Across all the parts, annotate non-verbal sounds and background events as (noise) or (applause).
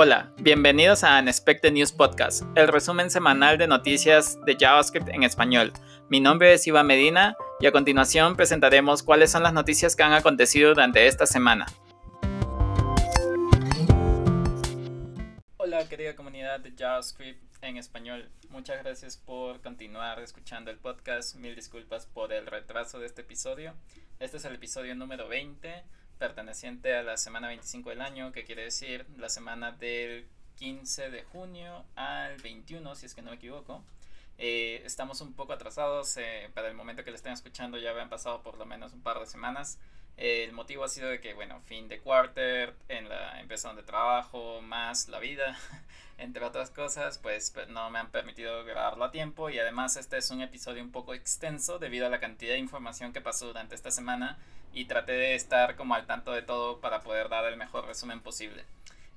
Hola, bienvenidos a Unexpected News Podcast, el resumen semanal de noticias de JavaScript en español. Mi nombre es Iván Medina y a continuación presentaremos cuáles son las noticias que han acontecido durante esta semana. Hola querida comunidad de JavaScript en español, muchas gracias por continuar escuchando el podcast, mil disculpas por el retraso de este episodio. Este es el episodio número 20 perteneciente a la semana 25 del año, que quiere decir la semana del 15 de junio al 21, si es que no me equivoco. Eh, estamos un poco atrasados, eh, para el momento que lo estén escuchando ya habían pasado por lo menos un par de semanas. El motivo ha sido de que, bueno, fin de quarter, en la empresa donde trabajo, más la vida, (laughs) entre otras cosas, pues no me han permitido grabarlo a tiempo y además este es un episodio un poco extenso debido a la cantidad de información que pasó durante esta semana y traté de estar como al tanto de todo para poder dar el mejor resumen posible.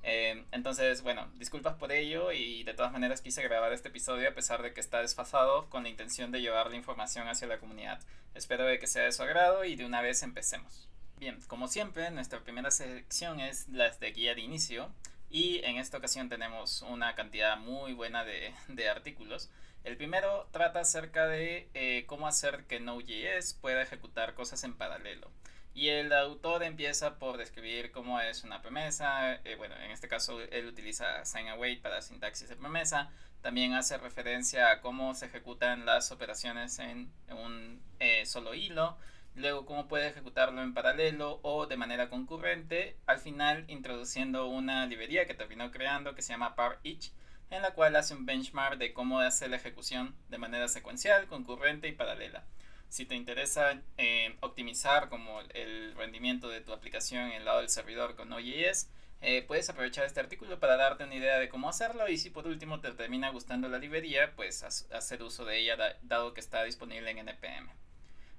Eh, entonces, bueno, disculpas por ello y de todas maneras quise grabar este episodio a pesar de que está desfasado con la intención de llevar la información hacia la comunidad. Espero de que sea de su agrado y de una vez empecemos. Bien, como siempre, nuestra primera sección es las de guía de inicio y en esta ocasión tenemos una cantidad muy buena de, de artículos. El primero trata acerca de eh, cómo hacer que Node.js pueda ejecutar cosas en paralelo. Y el autor empieza por describir cómo es una promesa. Eh, bueno, en este caso él utiliza sign await para sintaxis de promesa. También hace referencia a cómo se ejecutan las operaciones en, un eh, solo hilo. Luego cómo puede ejecutarlo en paralelo o de manera concurrente. Al final introduciendo una librería que terminó creando que se llama ParEach en la cual hace un benchmark de cómo hacer la ejecución de manera secuencial, concurrente y paralela. Si te interesa eh, optimizar como el rendimiento de tu aplicación en el lado del servidor con Node.js, eh, puedes aprovechar este artículo para darte una idea de cómo hacerlo y si por último te termina gustando la librería, pues hacer uso de ella dado que está disponible en NPM.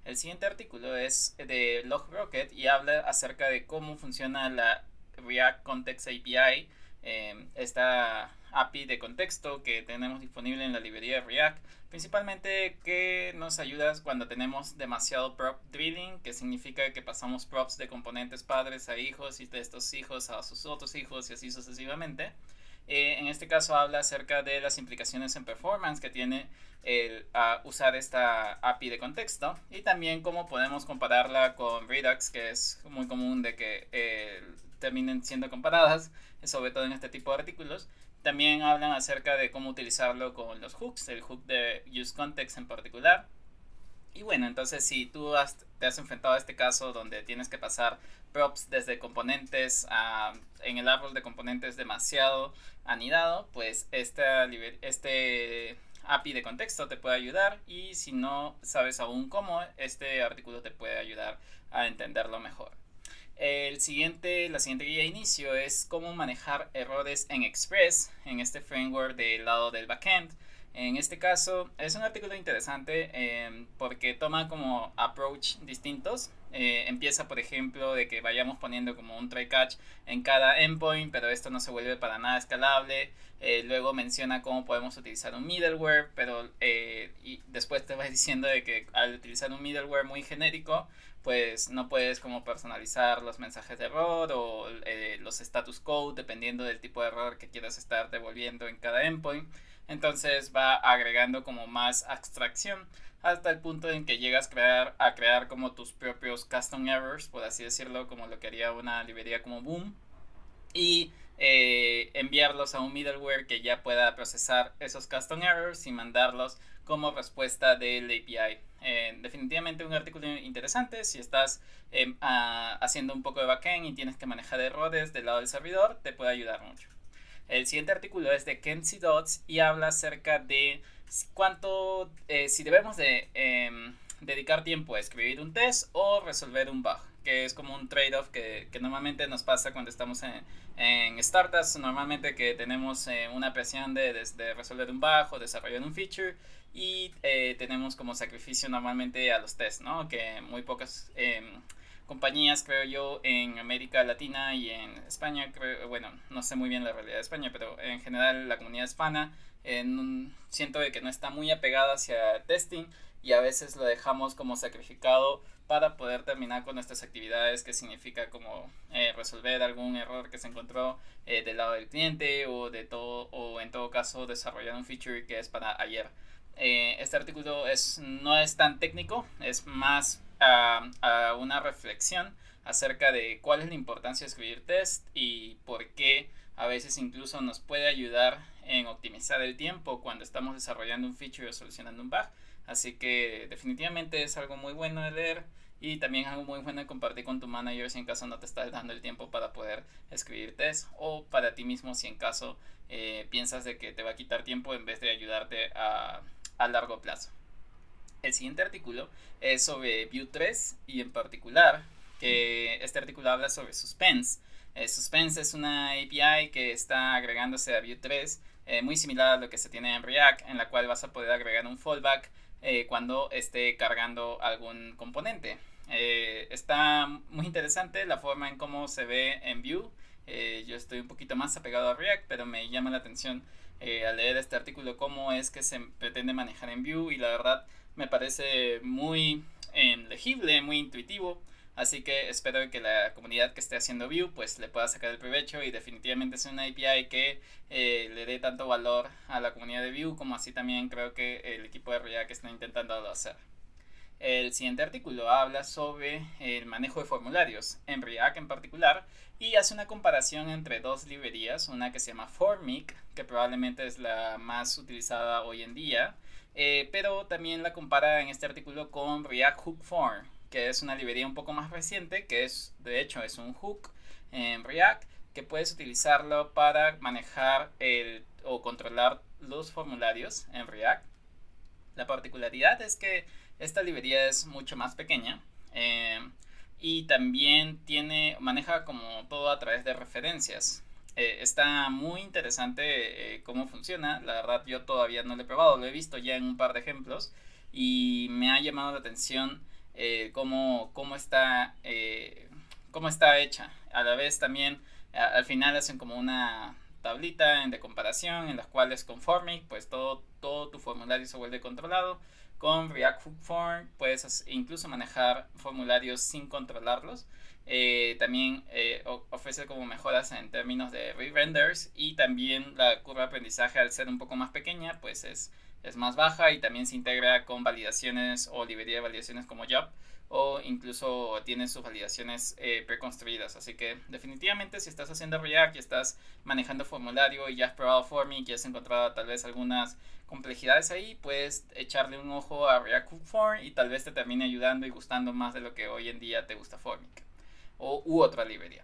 El siguiente artículo es de LogRocket y habla acerca de cómo funciona la React Context API, eh, esta API de contexto que tenemos disponible en la librería de React, principalmente que nos ayuda cuando tenemos demasiado prop drilling, que significa que pasamos props de componentes padres a hijos y de estos hijos a sus otros hijos y así sucesivamente. Eh, en este caso habla acerca de las implicaciones en performance que tiene el usar esta API de contexto y también cómo podemos compararla con Redux, que es muy común de que eh, terminen siendo comparadas, sobre todo en este tipo de artículos. También hablan acerca de cómo utilizarlo con los hooks, el hook de useContext en particular. Y bueno, entonces si tú te has enfrentado a este caso donde tienes que pasar props desde componentes a, en el árbol de componentes demasiado anidado, pues este, este API de contexto te puede ayudar y si no sabes aún cómo, este artículo te puede ayudar a entenderlo mejor. El siguiente, la siguiente guía de inicio es cómo manejar errores en Express, en este framework del lado del backend. En este caso es un artículo interesante em, porque toma como approach distintos. Eh, empieza por ejemplo de que vayamos poniendo como un try catch en cada endpoint, pero esto no se vuelve para nada escalable. Eh, luego menciona cómo podemos utilizar un middleware, pero eh, y después te va (laughs) diciendo de que al utilizar un middleware muy genérico, pues no puedes como personalizar los mensajes de error o eh, los status code dependiendo del tipo de error que quieras estar devolviendo en cada endpoint. Entonces va agregando como más abstracción hasta el punto en que llegas a crear, a crear como tus propios custom errors, por así decirlo, como lo que haría una librería como Boom. Y eh, enviarlos a un middleware que ya pueda procesar esos custom errors y mandarlos como respuesta del API. Eh, definitivamente un artículo interesante si estás em, haciendo un poco de backend y tienes que manejar errores del lado del servidor, te puede ayudar mucho. El siguiente artículo es de Kenzie Dots y habla acerca de cuánto, eh, si debemos de em, dedicar tiempo a escribir un test o resolver un bug que es como un trade-off que, que, normalmente nos pasa cuando estamos en, en startups, normalmente que tenemos eh, una presión de, de, resolver un bug o desarrollar un feature y eh, tenemos como sacrificio normalmente a los tests, ¿no? Que muy pocas em, compañías, creo yo, en América Latina y en España, creo, bueno, no sé muy bien la realidad de España, pero en general la comunidad hispana en siento de que no está muy apegada hacia testing y a veces lo dejamos como sacrificado para poder terminar con nuestras actividades, que significa como eh, resolver algún error que se encontró eh, del lado del cliente o de todo o en todo caso desarrollar un feature que es para ayer. Eh, este artículo es, no es tan técnico, es más a una reflexión acerca de cuál es la importancia de escribir test y por qué a veces incluso nos puede ayudar en optimizar el tiempo cuando estamos desarrollando un feature o solucionando un bug. Así que definitivamente es algo muy bueno de leer y también algo muy bueno de compartir con tu manager si en caso no te estás dando el tiempo para poder escribir test o para ti mismo si en caso eh, piensas de que te va a quitar tiempo en vez de ayudarte a, a largo plazo. El siguiente artículo es sobre Vue 3 y en particular que este artículo habla sobre Suspense. Eh, Suspense es una API que está agregándose a Vue 3 eh, muy similar a lo que se tiene en React en la cual vas a poder agregar un fallback eh, cuando esté cargando algún componente. Eh, está muy interesante la forma en cómo se ve en Vue. Eh, yo estoy un poquito más apegado a React, pero me llama la atención al leer este artículo cómo es que se pretende manejar en Vue y la verdad me parece muy legible, muy intuitivo. Así que espero que la comunidad que esté haciendo Vue pues le pueda sacar el provecho y definitivamente es una API que eh, le dé tanto valor a la comunidad de Vue como así también creo que el equipo de React está intentando hacer. El siguiente artículo habla sobre el manejo de formularios en React en particular y hace una comparación entre dos librerías, una que se llama Formic, que probablemente es la más utilizada hoy en día, eh, pero también la compara en este artículo con React Hook Form, que es una librería un poco más reciente, que es, de hecho, es un hook en React, que puedes utilizarlo para manejar el, o controlar los formularios en React. La particularidad es que esta librería es mucho más pequeña eh, y también tiene, maneja como todo a través de referencias. Eh, está muy interesante eh, cómo funciona. La verdad yo todavía no lo he probado, lo he visto ya en un par de ejemplos y me ha llamado la atención eh, cómo, cómo, está, eh, cómo está hecha. A la vez también al final hacen como una tablita de comparación en las cuales con Formic pues todo, todo tu formulario se vuelve controlado. Con React Form puedes incluso manejar formularios sin controlarlos. Eh, también ofrece como mejoras en términos de re-renders y también la curva de aprendizaje al ser un poco más pequeña pues es es más baja y también se integra con validaciones o librería de validaciones como Job o incluso tiene sus validaciones eh, preconstruidas. Así que definitivamente si estás haciendo React y estás manejando formulario y ya has probado Formic y has encontrado tal vez algunas complejidades ahí, puedes echarle un ojo a React Form y tal vez te termine ayudando y gustando más de lo que hoy en día te gusta Formic o u otra librería.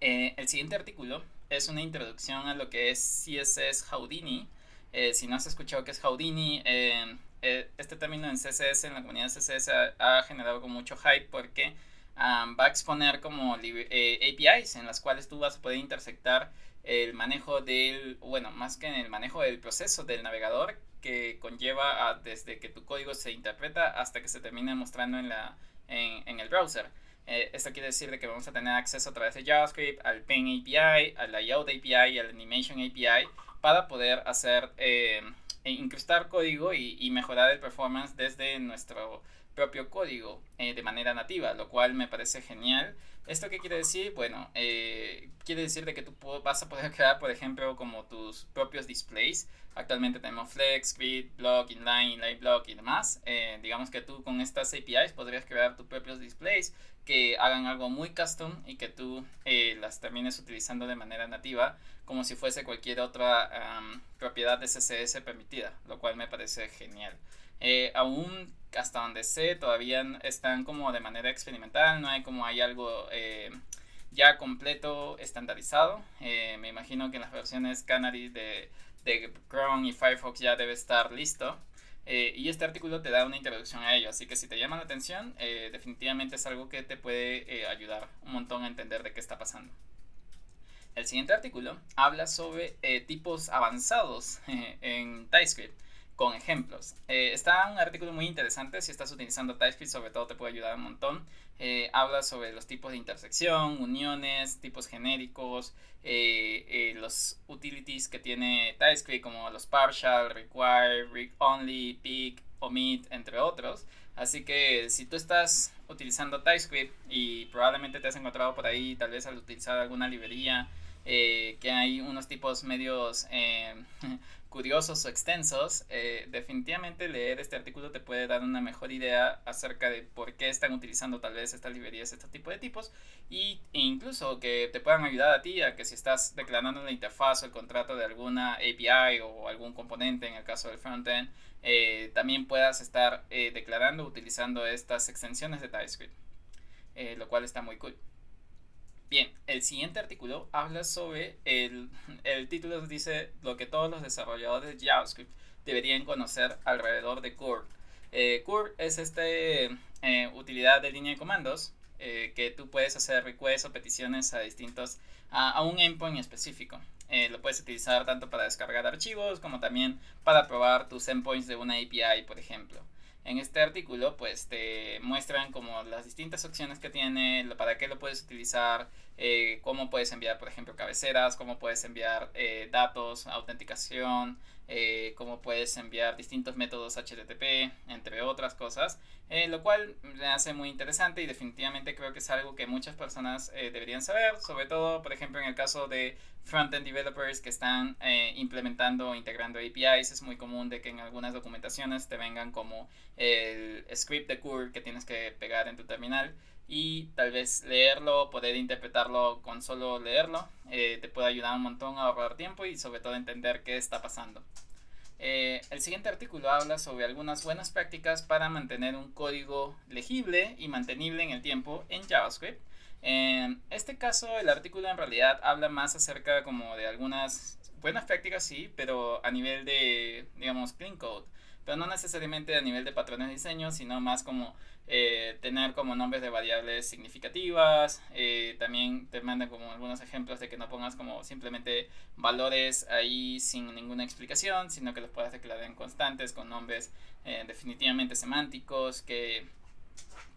Eh, el siguiente artículo es una introducción a lo que es CSS Houdini eh, si no has escuchado qué es Houdini, eh, eh, este término en CSS, en la comunidad CSS, ha, generado con mucho hype porque va a exponer como APIs en las cuales tú vas a poder intersectar el manejo del, bueno, más que en el manejo del proceso del navegador que conlleva desde que tu código se interpreta hasta que se termina mostrando en, la, en, el browser. Esto quiere decir de que vamos a tener acceso a través de JavaScript al Paint API, al Layout API, al Animation API para poder hacer, eh, e incrustar código y, mejorar el performance desde nuestro propio código eh, de manera nativa, lo cual me parece genial. ¿Esto qué quiere decir? Bueno, eh, quiere decir de que tú vas a poder (laughs) crear, por ejemplo, como tus propios displays. Actualmente tenemos Flex, Grid, Block, Inline, Inline Block y demás. digamos que tú con estas APIs podrías crear tus propios displays que hagan algo muy custom y que tú eh, las termines utilizando de manera nativa como si fuese cualquier otra propiedad de CSS permitida, lo cual me parece genial. Eh, aún hasta donde sé todavía están como de manera experimental, no hay como hay algo eh, ya completo estandarizado. me imagino que en las versiones Canary de, de Chrome y Firefox ya debe estar listo. Eh, y este artículo te da una introducción a ello, así que si te llama la atención, eh, definitivamente es algo que te puede eh, ayudar un montón a entender de qué está pasando. El siguiente artículo habla sobre tipos avanzados en TypeScript con ejemplos. está un artículo muy interesante, si estás utilizando TypeScript sobre todo te puede ayudar un montón. Habla sobre los tipos de intersección, uniones, tipos genéricos, utilities que tiene TypeScript como los partial, require, read only, pick, omit, entre otros. Así que si tú estás utilizando TypeScript y probablemente te has encontrado por ahí, tal vez al utilizar alguna librería, eh, que hay unos tipos medios eh, (laughs) curiosos o extensos, eh, definitivamente leer este artículo te puede dar una mejor idea acerca de por qué están utilizando tal vez estas librerías, este tipo de tipos, y, e incluso que te puedan ayudar a ti a que si estás declarando la interfaz o el contrato de alguna API o algún componente, en el caso del frontend, eh, también puedas estar eh, declarando utilizando estas extensiones de TypeScript, lo cual está muy cool. Bien, el siguiente artículo habla sobre el, el título dice lo que todos los desarrolladores de JavaScript deberían conocer alrededor de Curl. Eh, Curl es esta eh, utilidad de línea de comandos eh, que tú puedes hacer requests o peticiones a distintos a, a un endpoint específico. Eh, lo puedes utilizar tanto para descargar archivos como también para probar tus endpoints de una API, por ejemplo en este artículo pues te muestran como las distintas opciones que tiene, para qué lo puedes utilizar, eh, cómo puedes enviar por ejemplo cabeceras, cómo puedes enviar eh, datos, autenticación, eh, cómo puedes enviar distintos métodos HTTP, entre otras cosas, lo cual me hace muy interesante y definitivamente creo que es algo que muchas personas deberían saber, sobre todo por ejemplo en el caso de frontend developers que están implementando o integrando APIs, es muy común de que en algunas documentaciones te vengan como el script de curl que tienes que pegar en tu terminal y tal vez leerlo, poder interpretarlo con solo leerlo, eh, te puede ayudar un montón a ahorrar tiempo y sobre todo entender qué está pasando. Eh, el siguiente artículo habla sobre algunas buenas prácticas para mantener un código legible y mantenible en el tiempo en JavaScript. En este caso, el artículo en realidad habla más acerca como de algunas buenas prácticas, sí, pero a nivel de, digamos, clean code pero no necesariamente a nivel de patrones de diseño, sino más como eh, tener como nombres de variables significativas. Eh, también te mandan como algunos ejemplos de que no pongas como simplemente valores ahí sin ninguna explicación, sino que los puedas declarar en constantes con nombres eh, definitivamente semánticos, que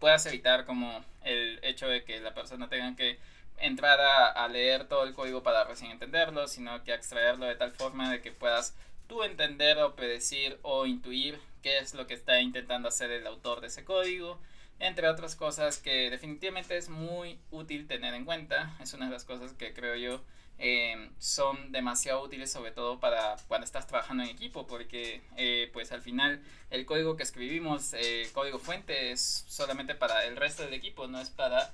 puedas evitar como el hecho de que la persona tenga que entrar a, a leer todo el código para recién entenderlo, sino que extraerlo de tal forma de que puedas tú entender o predecir o intuir qué es lo que está intentando hacer el autor de ese código, entre otras cosas que definitivamente es muy útil tener en cuenta. Es una de las cosas que creo yo eh, son demasiado útiles sobre todo para cuando estás trabajando en equipo porque eh, pues al final el código que escribimos, eh, código fuente es solamente para el resto del equipo, no es para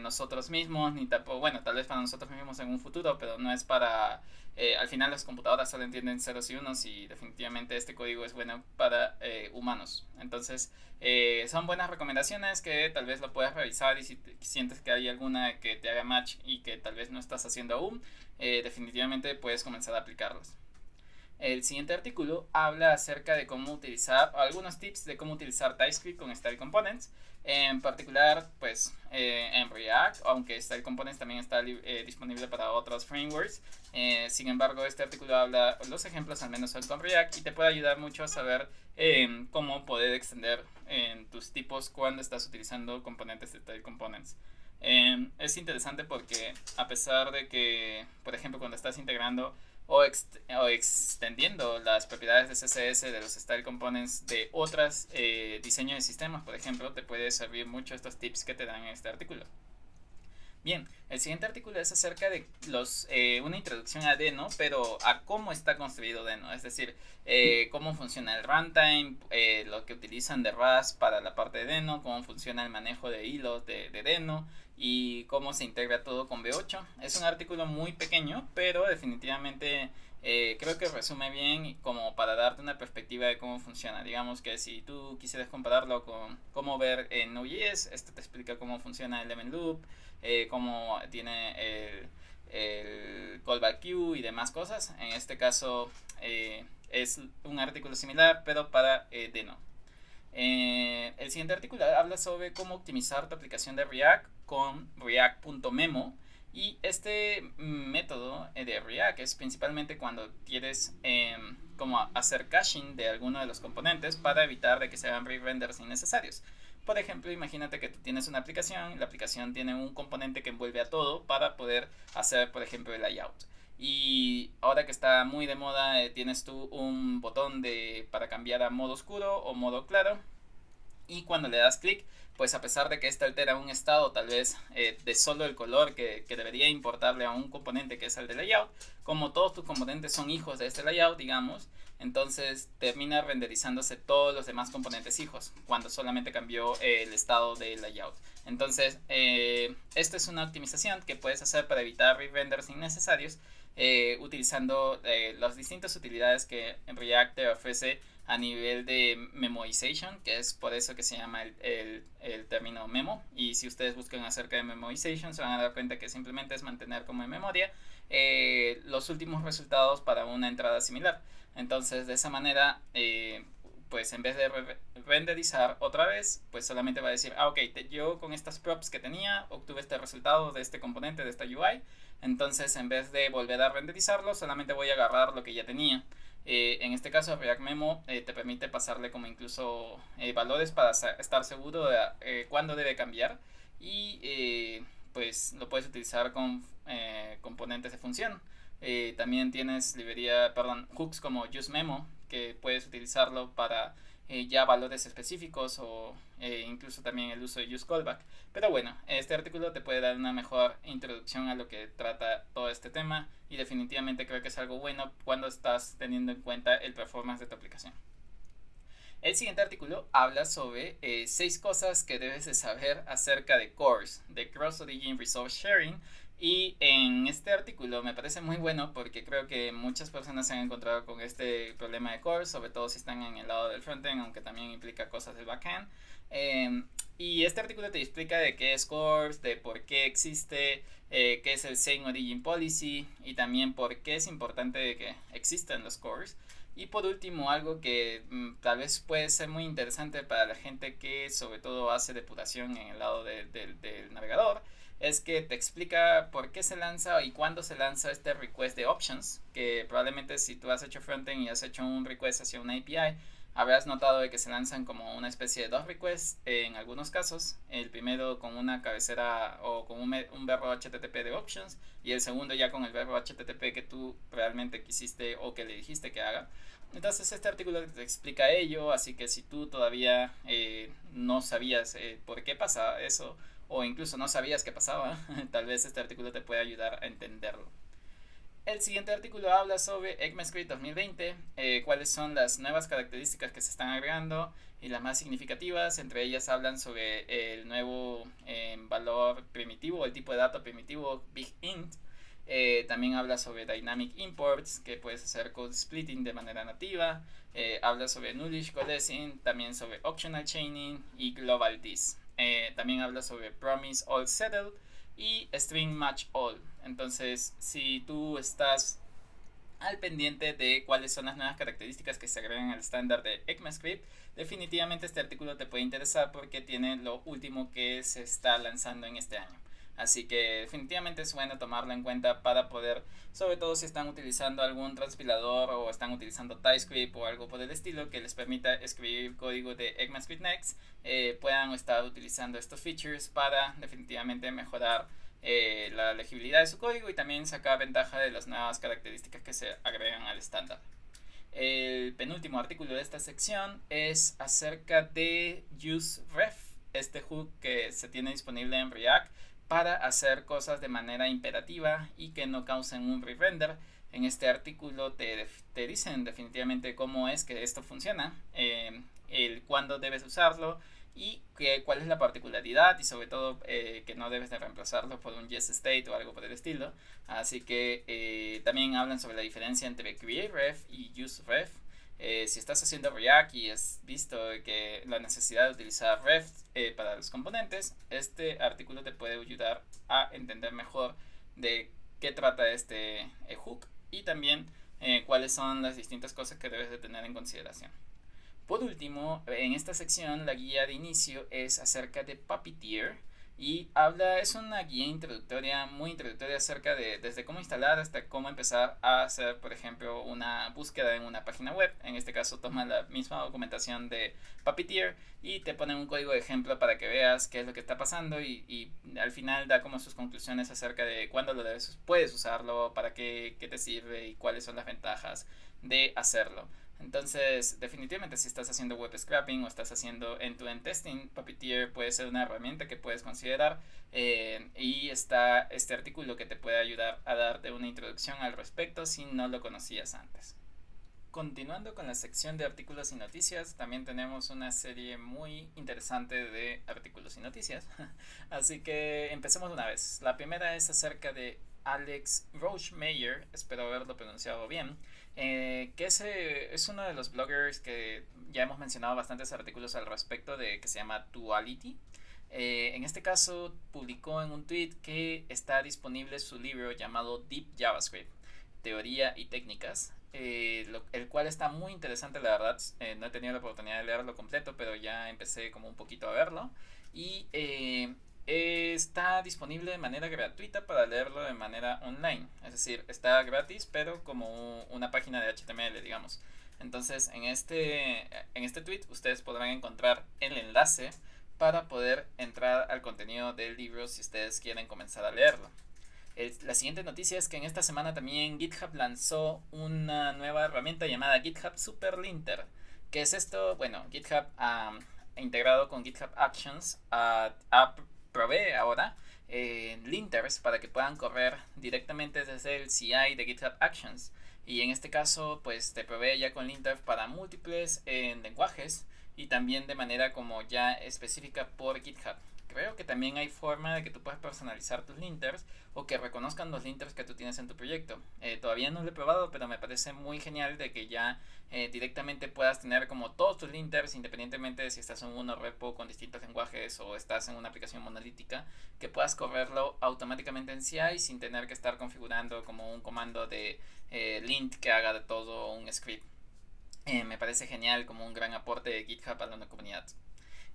nosotros mismos, ni tampoco, bueno, tal vez para nosotros mismos en un futuro, pero no es para eh, al final las computadoras solo entienden ceros y unos y definitivamente este código es bueno para eh, humanos. Entonces eh, son buenas recomendaciones que tal vez lo puedas revisar y si sientes que hay alguna que te haga match y que tal vez no estás haciendo aún, definitivamente puedes comenzar a aplicarlos. El siguiente artículo habla acerca de cómo utilizar, algunos tips de cómo utilizar TypeScript con Style Components. En particular, pues eh, en React, aunque Style Components también está eh, disponible para otros frameworks. Eh, sin embargo, este artículo habla, los ejemplos al menos con React y te puede ayudar mucho a saber cómo poder extender en tus tipos cuando estás utilizando componentes de Style Components. es interesante porque a pesar de que, por ejemplo, cuando estás integrando o, extendiendo las propiedades de CSS de los Style Components de otros eh, diseños de sistemas, por ejemplo, te puede servir mucho estos tips que te dan en este artículo. Bien, el siguiente artículo es acerca de los, eh, una introducción a Deno, pero a cómo está construido Deno, es decir, eh, cómo funciona el runtime, lo que utilizan de RAS para la parte de Deno, cómo funciona el manejo de hilos de, de Deno, y cómo se integra todo con B8. Es un artículo muy pequeño, pero definitivamente eh, creo que resume bien como para darte una perspectiva de cómo funciona. Digamos que si tú quisieras compararlo con cómo ver en Node.js, este te explica cómo funciona el event loop, eh, cómo tiene el, el callback queue y demás cosas. En este caso eh, es un artículo similar, pero para Deno. El siguiente artículo habla sobre cómo optimizar tu aplicación de React con React.memo. Y este método de React es principalmente cuando quieres em, como hacer caching de alguno de los componentes para evitar de que se hagan re-renders innecesarios. Por ejemplo, imagínate que tú tienes una aplicación, la aplicación tiene un componente que envuelve a todo para poder hacer, por ejemplo, el layout. Y ahora que está muy de moda eh, tienes tú un botón de para cambiar a modo oscuro o modo claro y cuando le das clic pues a pesar de que este altera un estado tal vez eh, de solo el color que, que, debería importarle a un componente que es el de layout, como todos tus componentes son hijos de este layout, digamos, entonces termina renderizándose todos los demás componentes hijos cuando solamente cambió el estado del layout. Entonces, eh, esta es una optimización que puedes hacer para evitar re-renders innecesarios eh, utilizando eh, las distintas utilidades que React te ofrece a nivel de memoization, que es por eso que se llama el, el, término memo. Y si ustedes buscan acerca de memoization, se van a dar cuenta que simplemente es mantener como en memoria eh, los últimos resultados para una entrada similar. Entonces, de esa manera, pues en vez de renderizar otra vez, pues solamente va a decir, ah, ok, yo con estas props que tenía obtuve este resultado de este componente, de esta UI. Entonces, en vez de volver a renderizarlo, solamente voy a agarrar lo que ya tenía. Eh, en este caso, React Memo te permite pasarle como incluso valores para estar seguro de cuándo debe cambiar. Y pues lo puedes utilizar con componentes de función. Eh, también tienes librería, perdón, hooks como useMemo, que puedes utilizarlo para eh, ya valores específicos o eh, incluso también el uso de useCallback. Pero bueno, este artículo te puede dar una mejor introducción a lo que trata todo este tema y definitivamente creo que es algo bueno cuando estás teniendo en cuenta el performance de tu aplicación. El siguiente artículo habla sobre seis cosas que debes de saber acerca de CORS, de Cross Origin Resource Sharing, y en este artículo me parece muy bueno porque creo que muchas personas se han encontrado con este problema de core, sobre todo si están en el lado del frontend, aunque también implica cosas del backend. Em, y este artículo te explica de qué es CORS, de por qué existe, eh, qué es el Same Origin Policy y también por qué es importante que existan los CORS. Y por último, algo que mm, tal vez puede ser muy interesante para la gente que sobre todo hace depuración en el lado del navegador, es que te explica por qué se lanza y cuándo se lanza este request de options, que probablemente si tú has hecho frontend y has hecho un request hacia una API, habrás notado de que se lanzan como una especie de dos requests en algunos casos. El primero con una cabecera o con un, un, verbo HTTP de options y el segundo ya con el verbo HTTP que tú realmente quisiste o que le dijiste que haga. Entonces este artículo te explica ello, así que si tú todavía eh, no sabías eh, por qué pasa eso o incluso no sabías qué pasaba, (laughs) tal vez este artículo te pueda ayudar a entenderlo. El siguiente artículo habla sobre ECMAScript 2020, eh, cuáles son las nuevas características que se están agregando y las más significativas. Entre ellas hablan sobre el nuevo eh, valor primitivo, el tipo de dato primitivo Big Int. Eh, también habla sobre Dynamic Imports, que puedes hacer code splitting de manera nativa. habla sobre Nullish Coalescing, también sobre Optional Chaining y Global Dis. Eh, también habla sobre Promise All Settled y String Match All. Entonces, si tú estás al pendiente de cuáles son las nuevas características que se agregan al estándar de ECMAScript, definitivamente este artículo te puede interesar porque tiene lo último que se está lanzando en este año. Así que definitivamente es bueno tomarlo en cuenta para poder, sobre todo si están utilizando algún transpilador o están utilizando TypeScript o algo por el estilo que les permita escribir código de ECMAScript Next, eh, puedan estar utilizando estos features para definitivamente mejorar eh, la legibilidad de su código y también sacar ventaja de las nuevas características que se agregan al estándar. El penúltimo artículo de esta sección es acerca de useRef, este hook que se tiene disponible en React para hacer cosas de manera imperativa y que no causen un re-render. En este artículo te, te, dicen definitivamente cómo es que esto funciona, eh, el cuándo debes usarlo y que, cuál es la particularidad y sobre todo eh, que no debes de reemplazarlo por un yes state o algo por el estilo. Así que eh, también hablan sobre la diferencia entre createRef y useRef eh, si estás haciendo React y has visto que la necesidad de utilizar Ref eh, para los componentes, este artículo te puede ayudar a entender mejor de qué trata este eh, hook y también cuáles son las distintas cosas que debes de tener en consideración. Por último, en esta sección la guía de inicio es acerca de Puppeteer. Y habla, es una guía introductoria, muy introductoria acerca de desde cómo instalar hasta cómo empezar a hacer, por ejemplo, una búsqueda en una página web. En este caso toma la misma documentación de Puppeteer y te pone un código de ejemplo para que veas qué es lo que está pasando y, y al final da como sus conclusiones acerca de cuándo lo debes, puedes usarlo, para qué, qué te sirve y cuáles son las ventajas de hacerlo. Entonces, definitivamente si estás haciendo web scrapping o estás haciendo end-to-end testing, Puppeteer puede ser una herramienta que puedes considerar eh, y está este artículo que te puede ayudar a darte una introducción al respecto si no lo conocías antes. Continuando con la sección de artículos y noticias, también tenemos una serie muy interesante de artículos y noticias. (laughs) Así que empecemos una vez. La primera es acerca de Alex Rochmeyer, espero haberlo pronunciado bien, eh, que es, es uno de los bloggers que ya hemos mencionado bastantes artículos al respecto de que se llama Duality. Eh, en este caso publicó en un tweet que está disponible su libro llamado Deep JavaScript, Teoría y Técnicas, eh, el cual está muy interesante la verdad, no he tenido la oportunidad de leerlo completo, pero ya empecé como un poquito a verlo y está disponible de manera gratuita para leerlo de manera online. Es decir, está gratis, pero como una página de HTML, digamos. Entonces, en este, en este tweet ustedes podrán encontrar el enlace para poder entrar al contenido del libro si ustedes quieren comenzar a leerlo. la siguiente noticia es que en esta semana también GitHub lanzó una nueva herramienta llamada GitHub Superlinter. ¿Qué es esto? Bueno, GitHub ha integrado con GitHub Actions a provee ahora eh, linters para que puedan correr directamente desde el CI de GitHub Actions. Y en este caso, pues te provee ya con linters para múltiples eh, lenguajes y también de manera como ya específica por GitHub. Creo que también hay forma de que tú puedas personalizar tus linters o que reconozcan los linters que tú tienes en tu proyecto. Eh, todavía no lo he probado, pero me parece muy genial de que ya eh, directamente puedas tener como todos tus linters, independientemente de si estás en un repo con distintos lenguajes o estás en una aplicación monolítica, que puedas correrlo automáticamente en CI sin tener que estar configurando como un comando de eh, lint que haga de todo un script. Me parece genial como un gran aporte de GitHub a la comunidad.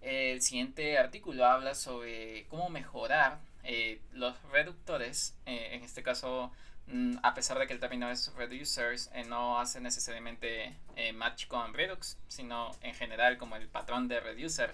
El siguiente artículo habla sobre cómo mejorar eh, los reductores, eh, en este caso, mm, a pesar de que el término es reducers, eh, no hace necesariamente match con Redux, sino en general como el patrón de reducer,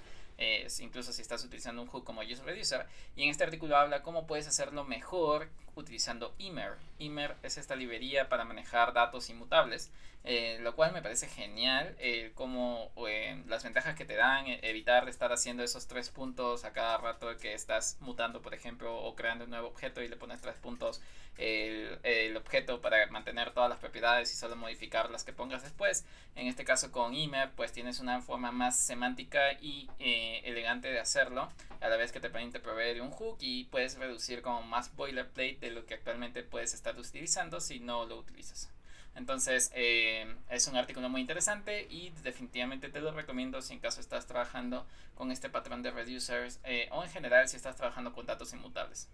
incluso si estás utilizando un hook como useReducer. Y en este artículo habla cómo puedes hacerlo mejor utilizando Immer. Immer es esta librería para manejar datos inmutables, eh, lo cual me parece genial, eh, como eh, las ventajas que te dan, evitar estar haciendo esos tres puntos a cada rato que estás mutando, por ejemplo, o creando un nuevo objeto y le pones tres puntos el, el objeto para mantener todas las propiedades y solo modificar las que pongas después. En este caso con Immer, pues tienes una forma más semántica y elegante de hacerlo, a la vez que te permite proveer un hook y puedes reducir como más boilerplate lo que actualmente puedes estar utilizando si no lo utilizas. Entonces, eh, es un artículo muy interesante y definitivamente te lo recomiendo si en caso estás trabajando con este patrón de reducers eh, o en general si estás trabajando con datos inmutables.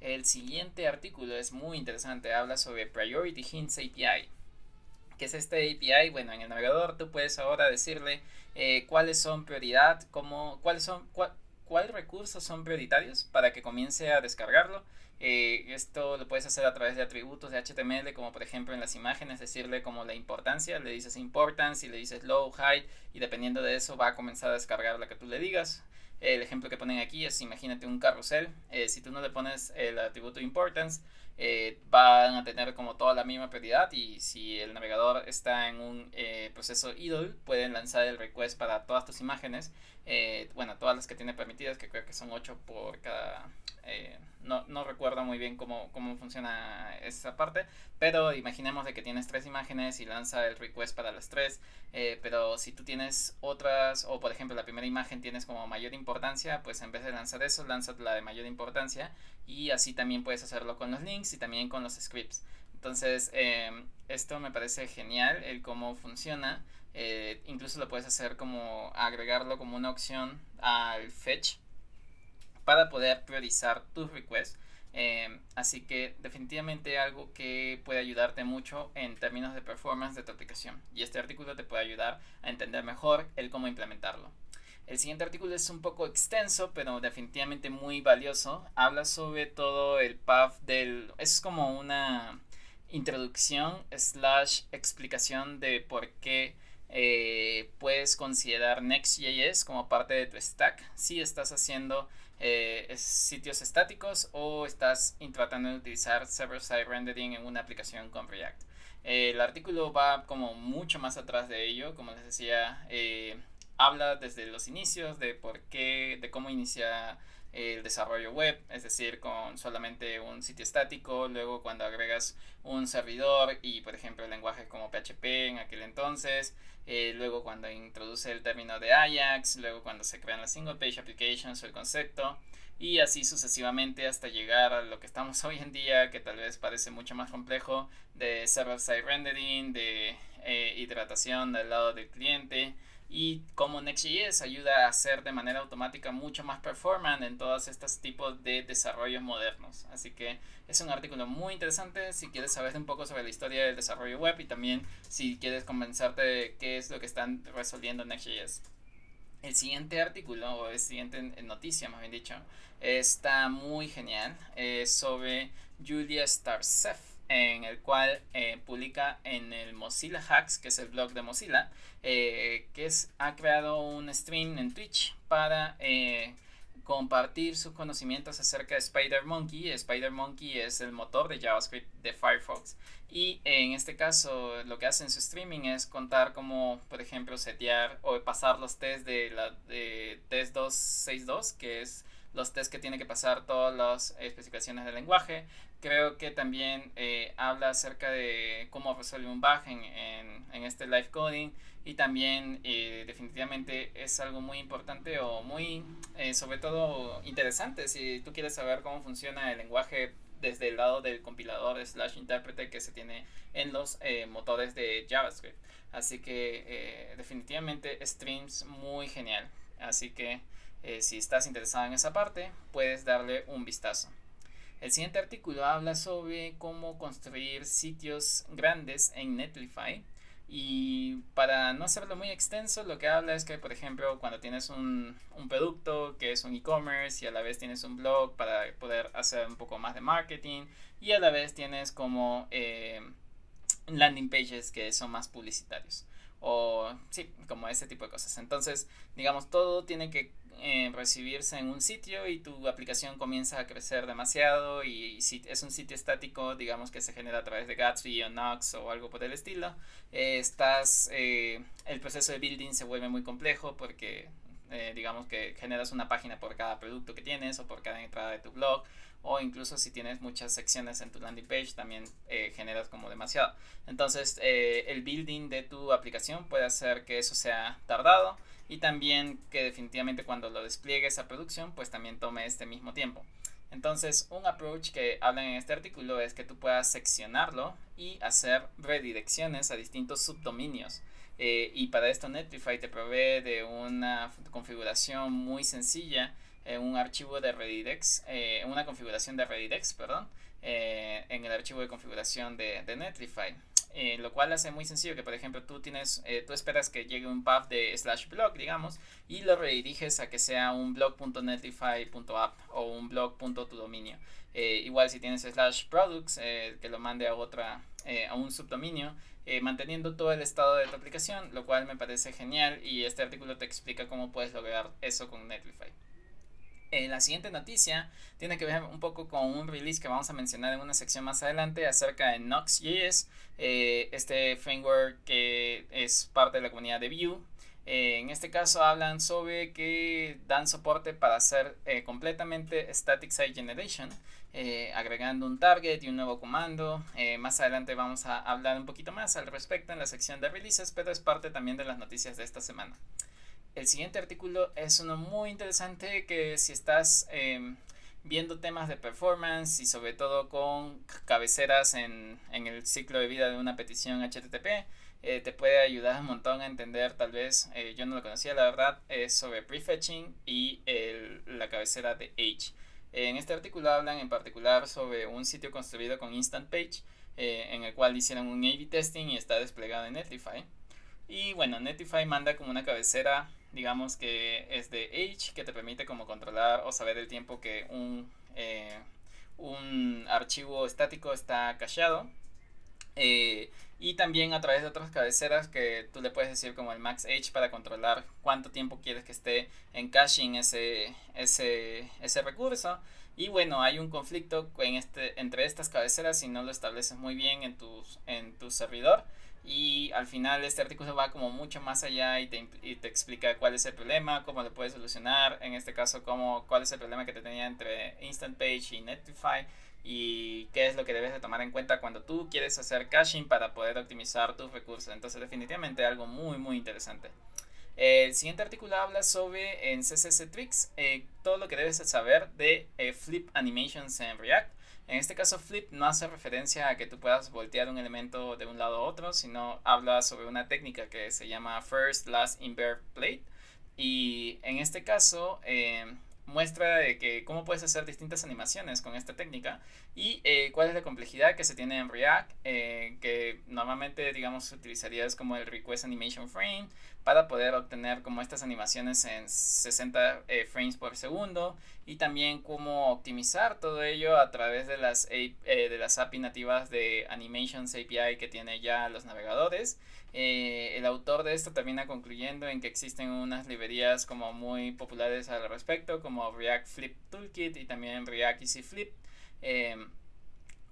El siguiente artículo es muy interesante, habla sobre Priority Hints API. ¿Qué es este API? Bueno, en el navegador tú puedes ahora decirle eh, cuáles son prioridad, cómo, cuáles son, cuáles recursos son prioritarios para que comience a descargarlo eh, esto lo puedes hacer a través de atributos de HTML, como por ejemplo en las imágenes, decirle como la importancia, le dices importance y le dices low, high, y dependiendo de eso va a comenzar a descargar la que tú le digas. El ejemplo que ponen aquí es, imagínate un carrusel, eh, si tú no le pones el atributo importance, eh, van a tener como toda la misma prioridad y si el navegador está en un proceso idle, pueden lanzar el request para todas tus imágenes, bueno, todas las que tiene permitidas, que creo que son 8 por cada eh, no, no, recuerdo muy bien cómo, cómo, funciona esa parte, pero imaginemos de que tienes tres imágenes y lanza el request para las tres, eh, pero si tú tienes otras, o por ejemplo la primera imagen tienes como mayor importancia, pues en vez de lanzar eso, lanza la de mayor importancia y así también puedes hacerlo con los links y también con los scripts. Entonces, em, esto me parece genial, el cómo funciona. Eh, incluso lo puedes hacer como agregarlo como una opción al fetch para poder priorizar tus requests. Eh, así que definitivamente algo que puede ayudarte mucho en términos de performance de tu aplicación. Y este artículo te puede ayudar a entender mejor el cómo implementarlo. El siguiente artículo es un poco extenso, pero definitivamente muy valioso. Habla sobre todo el path del... Es como una introducción slash explicación de por qué eh, puedes considerar Next.js como parte de tu stack si estás haciendo eh, sitios estáticos o estás tratando de utilizar server-side rendering en una aplicación con React. el artículo va como mucho más atrás de ello, como les decía, eh, habla desde los inicios de por qué, de cómo inicia el desarrollo web, es decir, con solamente un sitio estático, luego cuando agregas un servidor y por ejemplo lenguajes como PHP en aquel entonces, eh, luego cuando introduce el término de Ajax, luego cuando se crean las single page applications o el concepto y así sucesivamente hasta llegar a lo que estamos (laughs) hoy en día que tal vez parece mucho más complejo de server side rendering, de eh, hidratación del lado del cliente y cómo Next.js ayuda a hacer de manera automática mucho más performant en todos estos tipos de desarrollos modernos. Así que es un artículo muy interesante si quieres saber un poco sobre la historia del desarrollo web y también si quieres convencerte de qué es lo que están resolviendo Next.js. El siguiente artículo, o el siguiente noticia más bien dicho, está muy genial. Es sobre Julia Starsef en el cual eh, publica en el Mozilla Hacks, que es el blog de Mozilla, eh, que es, ha creado un stream en Twitch para eh, compartir sus conocimientos acerca de SpiderMonkey. SpiderMonkey es el motor de JavaScript de Firefox. Y en este caso lo que hace en su streaming es contar cómo, por ejemplo, setear o pasar los tests de la de test 262, que es los tests que tiene que pasar todas las especificaciones del lenguaje. Creo que también eh, habla acerca de cómo resolver un bug en, en, este live coding y también eh, definitivamente es algo muy importante o muy, eh, sobre todo, interesante si tú quieres saber cómo funciona el lenguaje desde el lado del compilador slash intérprete que se tiene en los motores de JavaScript. Así que definitivamente streams muy genial. Así que eh, si estás interesado en esa parte, puedes darle un vistazo. El siguiente artículo habla sobre cómo construir sitios grandes en Netlify. Y para no hacerlo muy extenso, lo que habla es que, por ejemplo, cuando tienes un, producto que es un e-commerce y a la vez tienes un blog para poder hacer un poco más de marketing y a la vez tienes como eh, landing pages que son más publicitarios o sí, como ese tipo de cosas. Entonces, digamos, todo tiene que eh, recibirse en un sitio y tu aplicación comienza a crecer demasiado y, si es un sitio estático, digamos que se genera a través de Gatsby o Nox o algo por el estilo, eh, estás, eh, el proceso de building se vuelve muy complejo porque digamos que generas una página por cada producto que tienes o por cada entrada de tu blog o incluso si tienes muchas secciones en tu landing page también eh, generas como demasiado. Entonces eh, el building de tu aplicación puede hacer que eso sea tardado y también que definitivamente cuando lo despliegues a producción pues también tome este mismo tiempo. Entonces un approach que hablan en este artículo es que tú puedas seccionarlo y hacer redirecciones a distintos subdominios. Eh, y para esto Netlify te provee de una configuración muy sencilla un archivo de Redirex, eh, una configuración de Redirex, perdón, eh, en el archivo de configuración de, de Netlify. Eh, lo cual hace muy sencillo que por ejemplo tú tienes tú esperas que llegue un path de slash blog digamos y lo rediriges a que sea un blog.netlify.app o un blog.tudominio igual si tienes slash products que lo mande a otra a un subdominio manteniendo todo el estado de tu aplicación lo cual me parece genial y este artículo te explica cómo puedes lograr eso con Netlify eh, la siguiente noticia tiene que ver un poco con un release que vamos a mencionar en una sección más adelante acerca de Nox.js, eh, este framework que es parte de la comunidad de Vue. Eh, en este caso hablan sobre que dan soporte para hacer completamente Static Site Generation, agregando un target y un nuevo comando. más adelante vamos a hablar un poquito más al respecto en la sección de releases, pero es parte también de las noticias de esta semana. El siguiente artículo es uno muy interesante que si estás em, viendo temas de performance y sobre todo con cabeceras en, el ciclo de vida de una petición HTTP, eh, te puede ayudar un montón a entender, tal vez, eh, yo no lo conocía, la verdad, es sobre prefetching y la cabecera de H. en este artículo hablan en particular sobre un sitio construido con Instant Page, eh, en el cual hicieron un A-B testing y está desplegado en Netlify. Y bueno, Netlify manda como una cabecera digamos que es de Age, que te permite como controlar o saber el tiempo que un, eh, un archivo estático está cacheado. Eh, y también a través de otras cabeceras que tú le puedes decir como el max age para controlar cuánto tiempo quieres que esté en caching ese, ese, ese recurso. Y bueno, hay un conflicto en este, entre estas cabeceras si no lo estableces muy bien en en tu servidor. Y al final este artículo va como mucho más allá y te, y te explica cuál es el problema, cómo lo puedes solucionar. En este caso, cómo, cuál es el problema que te tenía entre Instant Page y Netlify y qué es lo que debes de tomar en cuenta cuando tú quieres hacer caching para poder optimizar tus recursos. Entonces definitivamente algo muy muy interesante. El siguiente artículo habla sobre en CSS Tricks eh, todo lo que debes saber de eh, Flip Animations en React. En este caso Flip no hace referencia a que tú puedas voltear un elemento de un lado a otro, sino habla sobre una técnica que se llama First Last Invert Plate. Y en este caso eh, muestra de que cómo puedes hacer distintas animaciones con esta técnica y eh, cuál es la complejidad que se tiene en React, eh, que normalmente digamos utilizarías como el Request Animation Frame para poder obtener como estas animaciones en 60 eh, frames por segundo y también cómo optimizar todo ello a través de las, de las API nativas de Animations API que tiene ya los navegadores eh, el autor de esto termina concluyendo en que existen unas librerías como muy populares al respecto, como React Flip Toolkit y también React Easy Flip.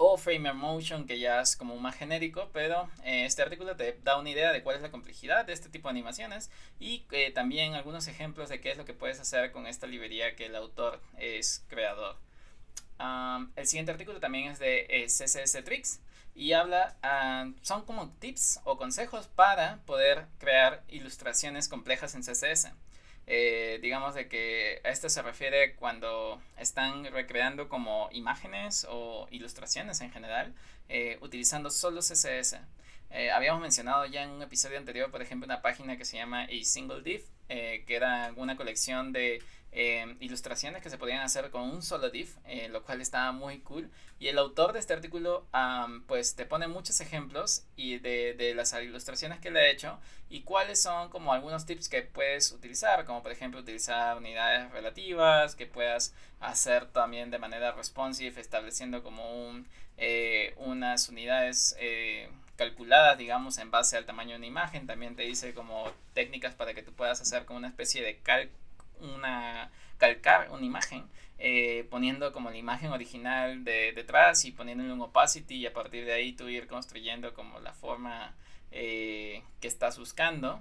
O Framer Motion, que ya es como más genérico, pero eh, este artículo te da una idea de cuál es la complejidad de este tipo de animaciones y eh, también algunos ejemplos de qué es lo que puedes hacer con esta librería que el autor es creador. el siguiente artículo también es de CSS Tricks y habla, son como tips o consejos para poder crear ilustraciones complejas en CSS. Eh, digamos de que a esto se refiere cuando están recreando como imágenes o ilustraciones en general eh, utilizando solo CSS. Eh, habíamos mencionado ya en un episodio anterior, por ejemplo, una página que se llama A Single Div, que era una colección de Em, ilustraciones que se podían hacer con un solo div, eh, lo cual estaba muy cool. Y el autor de este artículo pues te pone muchos ejemplos y de, de, las ilustraciones que le ha hecho y cuáles son como algunos tips que puedes utilizar, como por ejemplo utilizar unidades relativas, que puedas hacer también de manera responsive, estableciendo como un, eh, unas unidades eh, calculadas, digamos, en base al tamaño de una imagen. También te dice como técnicas para que tú puedas hacer como una especie de cálculo una calcar una imagen eh, poniendo como la imagen original de detrás y poniéndole un opacity y a partir de ahí tú ir construyendo como la forma eh, que estás buscando.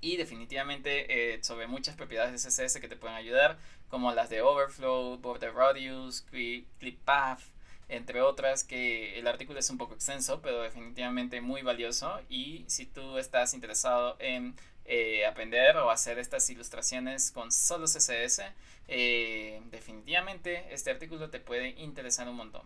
Y definitivamente eh, sobre muchas propiedades de CSS que te pueden ayudar como las de overflow, border radius, clip, path entre otras que el artículo es un poco extenso pero definitivamente muy valioso. Y si tú estás interesado en eh, aprender o hacer estas ilustraciones con solo CSS, eh, definitivamente este artículo te puede interesar un montón.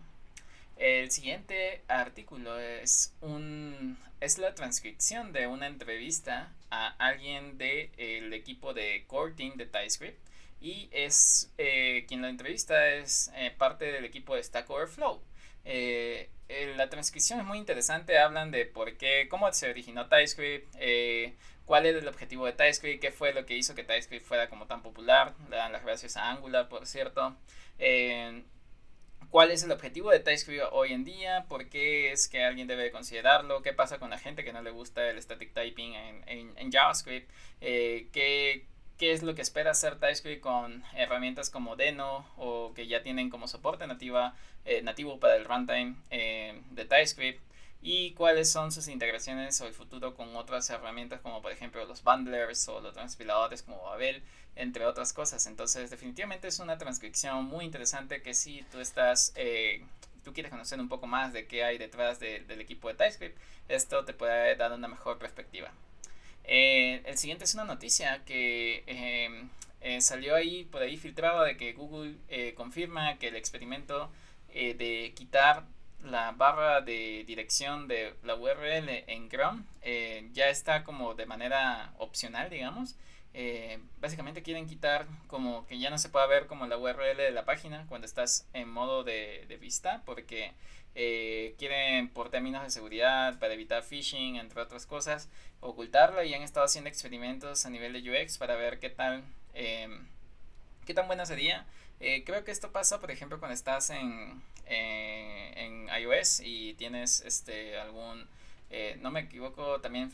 El siguiente artículo es, un, es la transcripción de una entrevista a alguien del equipo de Core Team de TypeScript y es eh, quien la entrevista es parte del equipo de Stack Overflow. la transcripción es muy interesante, hablan de por qué, cómo se originó TypeScript, cuál era el objetivo de TypeScript, qué fue lo que hizo que TypeScript fuera como tan popular, le dan las gracias a Angular, por cierto. Eh, ¿Cuál es el objetivo de TypeScript hoy en día? ¿Por qué es que alguien debe considerarlo? ¿Qué pasa con la gente que no le gusta el static typing en, JavaScript? Eh, ¿qué, ¿Qué es lo que espera hacer TypeScript con herramientas como Deno o que ya tienen como soporte nativa, eh, nativo para el runtime de TypeScript? Y cuáles son sus integraciones o el futuro con otras herramientas como por ejemplo los bundlers o los transpiladores como Babel, entre otras cosas. Entonces definitivamente es una transcripción muy interesante que si tú estás, eh, tú quieres conocer un poco más de qué hay detrás del equipo de TypeScript, esto te puede dar una mejor perspectiva. Eh, el siguiente es una noticia que eh, salió ahí por ahí filtrado de que Google confirma que el experimento de quitar la barra de dirección de la URL en Chrome eh, ya está como de manera opcional, digamos. Eh, básicamente quieren quitar como que ya no se pueda ver como la URL de la página cuando estás en modo de, de vista porque eh, quieren por términos de seguridad para evitar phishing entre otras cosas ocultarla y han estado haciendo experimentos a nivel de UX para ver qué tal em, qué tan buena sería eh, creo que esto pasa por ejemplo cuando estás en, en iOS y tienes este algún no me equivoco también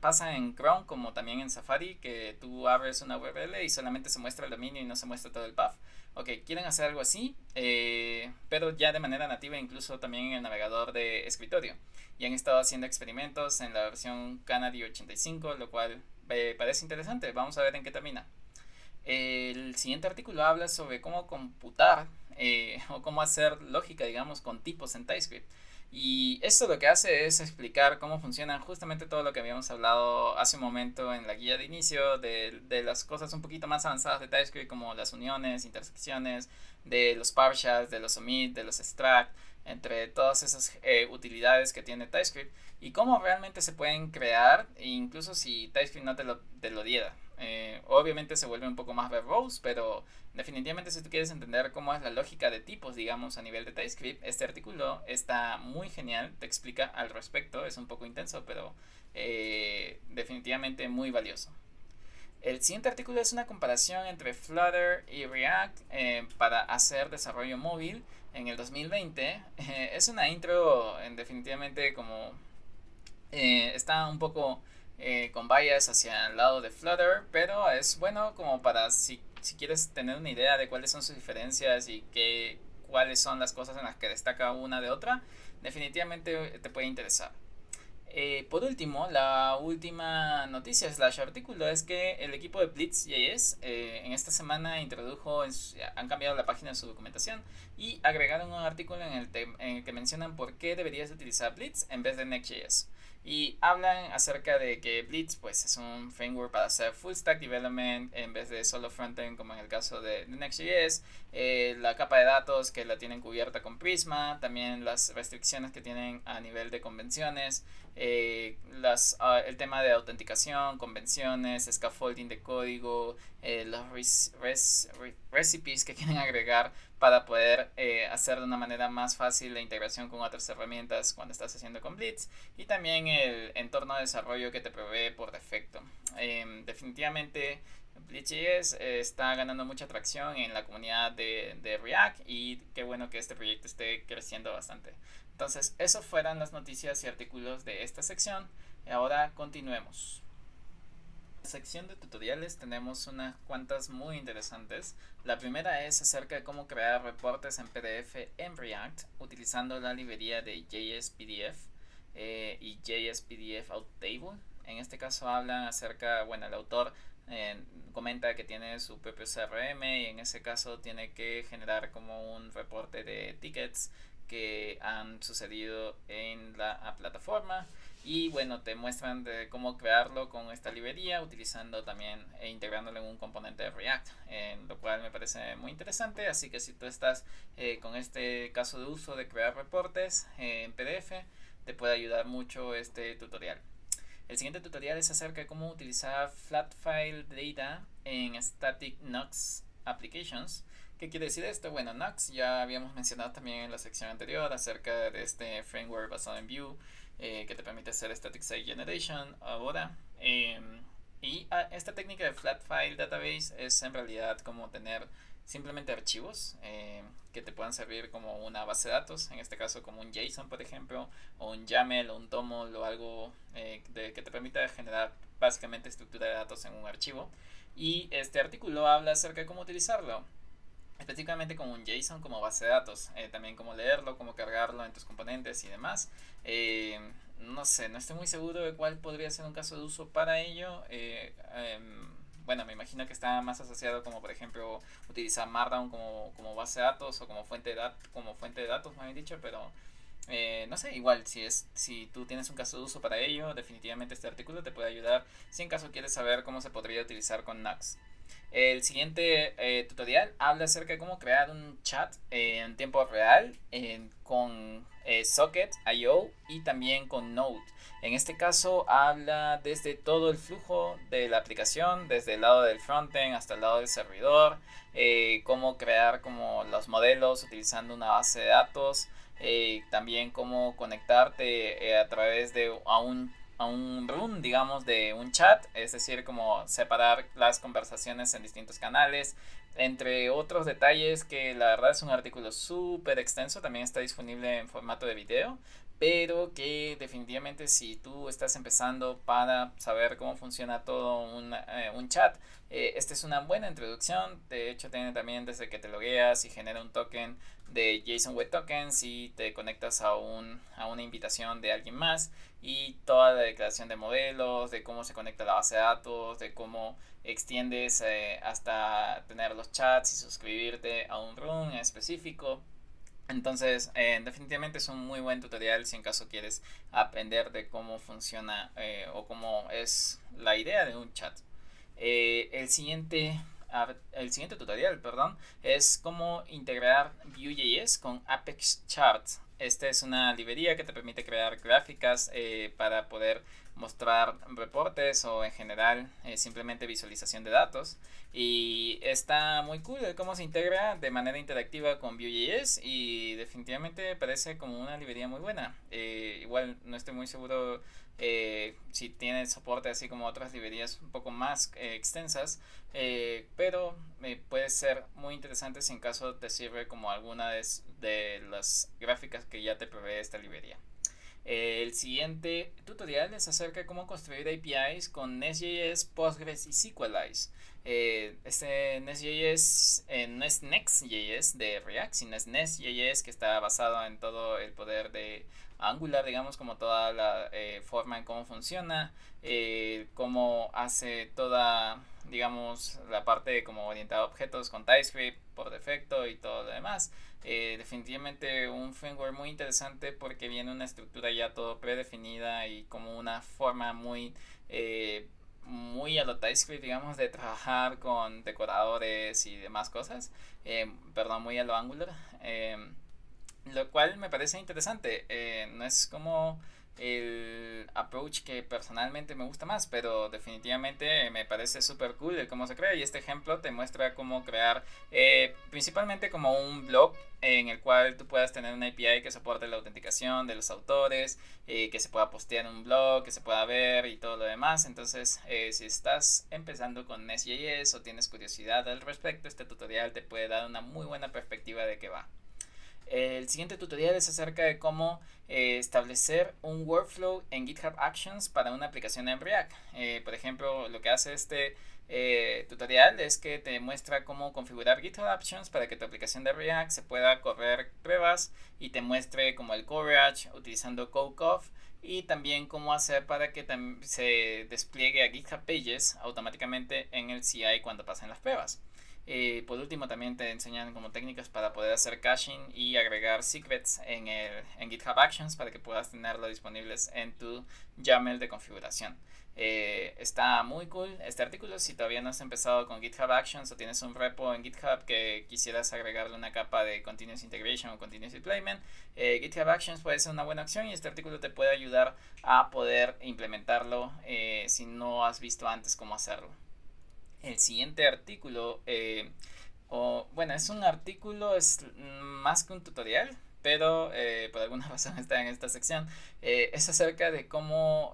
pasa en Chrome como también en Safari, que tú abres una URL y solamente se muestra el dominio y no se muestra todo el path. Ok, quieren hacer algo así, eh, pero ya de manera nativa, incluso también en el navegador de escritorio. Y han estado haciendo experimentos en la versión Canary 85, lo cual eh, parece interesante. Vamos a ver en qué termina. El siguiente artículo habla sobre cómo computar eh, (laughs) o cómo hacer lógica, digamos, con tipos en TypeScript. Y esto lo que hace es explicar cómo funciona justamente todo lo que habíamos hablado hace un momento en la guía de inicio, de, las cosas un poquito más avanzadas de TypeScript como las uniones, intersecciones, de los partials, de los omit, de los extract, entre todas esas eh, utilidades que tiene TypeScript y cómo realmente se pueden crear, incluso si TypeScript no te lo, te lo diera. Eh, obviamente se vuelve un poco más verbose, pero definitivamente si tú quieres entender cómo es la lógica de tipos, digamos, a nivel de TypeScript, este artículo está muy genial, te explica al respecto, es un poco intenso, pero eh, definitivamente muy valioso. El siguiente artículo es una comparación entre Flutter y React eh, para hacer desarrollo móvil en el 2020. (laughs) es una intro en definitivamente como está un poco eh, con bias hacia el lado de Flutter, pero es bueno como para si, si quieres tener una idea de cuáles son sus diferencias y qué, cuáles son las cosas en las que destaca una de otra, definitivamente te puede interesar. Eh, por último, la última noticia slash artículo es que el equipo de Blitz.js eh, en esta semana introdujo, han cambiado la página de su documentación y agregaron un artículo en el, en el que mencionan por qué deberías utilizar Blitz en vez de Next.js y hablan acerca de que Blitz pues es un framework para hacer full stack development en vez de solo frontend como en el caso de, Next.js, eh, la capa de datos que la tienen cubierta con Prisma, también las restricciones que tienen a nivel de convenciones, eh, las, ah, el tema de autenticación, convenciones, scaffolding de código, eh, los recipes que (laughs) quieren agregar para poder eh, hacer de una manera más fácil la integración con otras herramientas cuando estás haciendo con Blitz y también el entorno de desarrollo que te provee por defecto. Em, definitivamente Blitz.js está ganando mucha atracción en la comunidad de, de, React y qué bueno que este proyecto esté creciendo bastante. Entonces, esas fueron las noticias y artículos de esta sección. Ahora continuemos sección de tutoriales tenemos unas cuantas muy interesantes. La primera es acerca de cómo crear reportes en PDF en React utilizando la librería de JSPDF eh, y JSPDF Outtable. En este caso hablan acerca, bueno, el autor eh, comenta que tiene su propio CRM y en ese caso tiene que generar como un reporte de tickets que han sucedido en la plataforma y bueno te muestran de cómo crearlo con esta librería utilizando también e integrándolo en un componente de React en lo cual me parece muy interesante. Así que si tú estás eh, con este caso de uso de crear reportes eh, en PDF te puede ayudar mucho este tutorial. El siguiente tutorial es acerca de cómo utilizar flat file data en static Nox applications. ¿Qué quiere decir esto? Bueno, Nux ya habíamos mencionado también en la sección anterior acerca de este framework basado en Vue eh, que te permite hacer Static Site Generation ahora. Em, y ah, esta técnica de Flat File Database es en realidad como tener simplemente archivos em, que te puedan servir como una base de datos, en este caso como un JSON por ejemplo, o un YAML o un TOML o algo eh, de, que te permita generar básicamente estructura de datos en un archivo. Y este artículo habla acerca de cómo utilizarlo específicamente como un JSON como base de datos, eh, también cómo leerlo, cómo cargarlo en tus componentes y demás. Eh, no sé, no estoy muy seguro de cuál podría ser un caso de uso para ello. Eh, em, bueno, me imagino que está más asociado como por ejemplo utilizar Markdown como, como base de datos o como fuente de, como fuente de datos, me habían dicho, pero no sé, igual si es si tú tienes un caso de uso para ello, definitivamente este artículo te puede ayudar si en caso quieres saber cómo se podría utilizar con Nux. El siguiente eh, tutorial habla acerca de cómo crear un chat en tiempo real con eh, Socket.io y también con Node. En este caso habla desde todo el flujo de la aplicación, desde el lado del frontend hasta el lado del servidor, eh, cómo crear como los modelos utilizando una base de datos, eh, también cómo conectarte eh, a través de a un, a un room, digamos, de un chat, es decir, como separar las conversaciones en distintos canales, entre otros detalles que la verdad es un artículo súper extenso, también está disponible en formato de video, pero que definitivamente si tú estás empezando para saber cómo funciona todo un, eh, un chat, eh, esta es una buena introducción. De hecho, tiene también desde que te logueas y genera un token de JSON Web Tokens y te conectas a, un, a una invitación de alguien más y toda la declaración de modelos, de cómo se conecta la base de datos, de cómo extiendes eh, hasta tener los chats y suscribirte a un room específico. Entonces, eh, definitivamente es un muy buen tutorial si en caso quieres aprender de cómo funciona eh, o cómo es la idea de un chat. el siguiente el siguiente tutorial, perdón, es cómo integrar Vue.js con Apex Chart. Esta es una librería que te permite crear gráficas eh, para poder mostrar reportes o en general eh, simplemente visualización de datos. Y está muy cool cómo se integra de manera interactiva con Vue.js y definitivamente parece como una librería muy buena. Eh, igual no estoy muy seguro eh, si tiene soporte así como otras librerías un poco más eh, extensas, eh, pero puede ser muy interesante si en caso te sirve como alguna de, de las gráficas que ya te provee esta librería. El siguiente tutorial es acerca de cómo construir APIs con Nest.js, Postgres y SQLite. este Nest.js no es Next.js de React, sino es Nest.js que está basado en todo el poder de Angular, digamos, como toda la eh, forma en cómo funciona, eh, cómo hace toda, digamos, la parte como orientada a objetos con TypeScript por defecto y todo lo demás. Eh, definitivamente un framework muy interesante porque viene una estructura ya todo predefinida y como una forma muy muy a lo TypeScript, digamos, de trabajar con decoradores y demás cosas. perdón, muy a lo Angular. Lo cual me parece interesante. Eh, no es como el approach que personalmente me gusta más, pero definitivamente me parece súper cool el cómo se crea y este ejemplo te muestra cómo crear eh, principalmente como un blog en el cual tú puedas tener una API que soporte la autenticación de los autores, eh, que se pueda postear en un blog, que se pueda ver y todo lo demás. Entonces, si estás empezando con Nest.js o tienes curiosidad al respecto, este tutorial te puede dar una muy buena perspectiva de qué va. El siguiente tutorial es acerca de cómo eh, establecer un workflow en GitHub Actions para una aplicación en React. Eh, por ejemplo, lo que hace este eh, tutorial es que te muestra cómo configurar GitHub Actions para que tu aplicación de React se pueda correr pruebas y te muestre como el coverage utilizando CodeCoff y también cómo hacer para que se despliegue a GitHub Pages automáticamente en el CI cuando pasen las pruebas. Eh, por último, también te enseñan como técnicas para poder hacer caching y agregar secrets en, el, en GitHub Actions para que puedas tenerlo disponibles en tu YAML de configuración. Eh, está muy cool este artículo. Si todavía no has empezado con GitHub Actions o tienes un repo en GitHub que quisieras agregarle una capa de Continuous Integration o Continuous Deployment, eh, GitHub Actions puede ser una buena opción y este artículo te puede ayudar a poder implementarlo si no has visto antes cómo hacerlo el siguiente artículo, eh, o, bueno, es un artículo, es más que un tutorial, pero eh, por alguna (laughs) razón está en esta sección. Eh, es acerca de cómo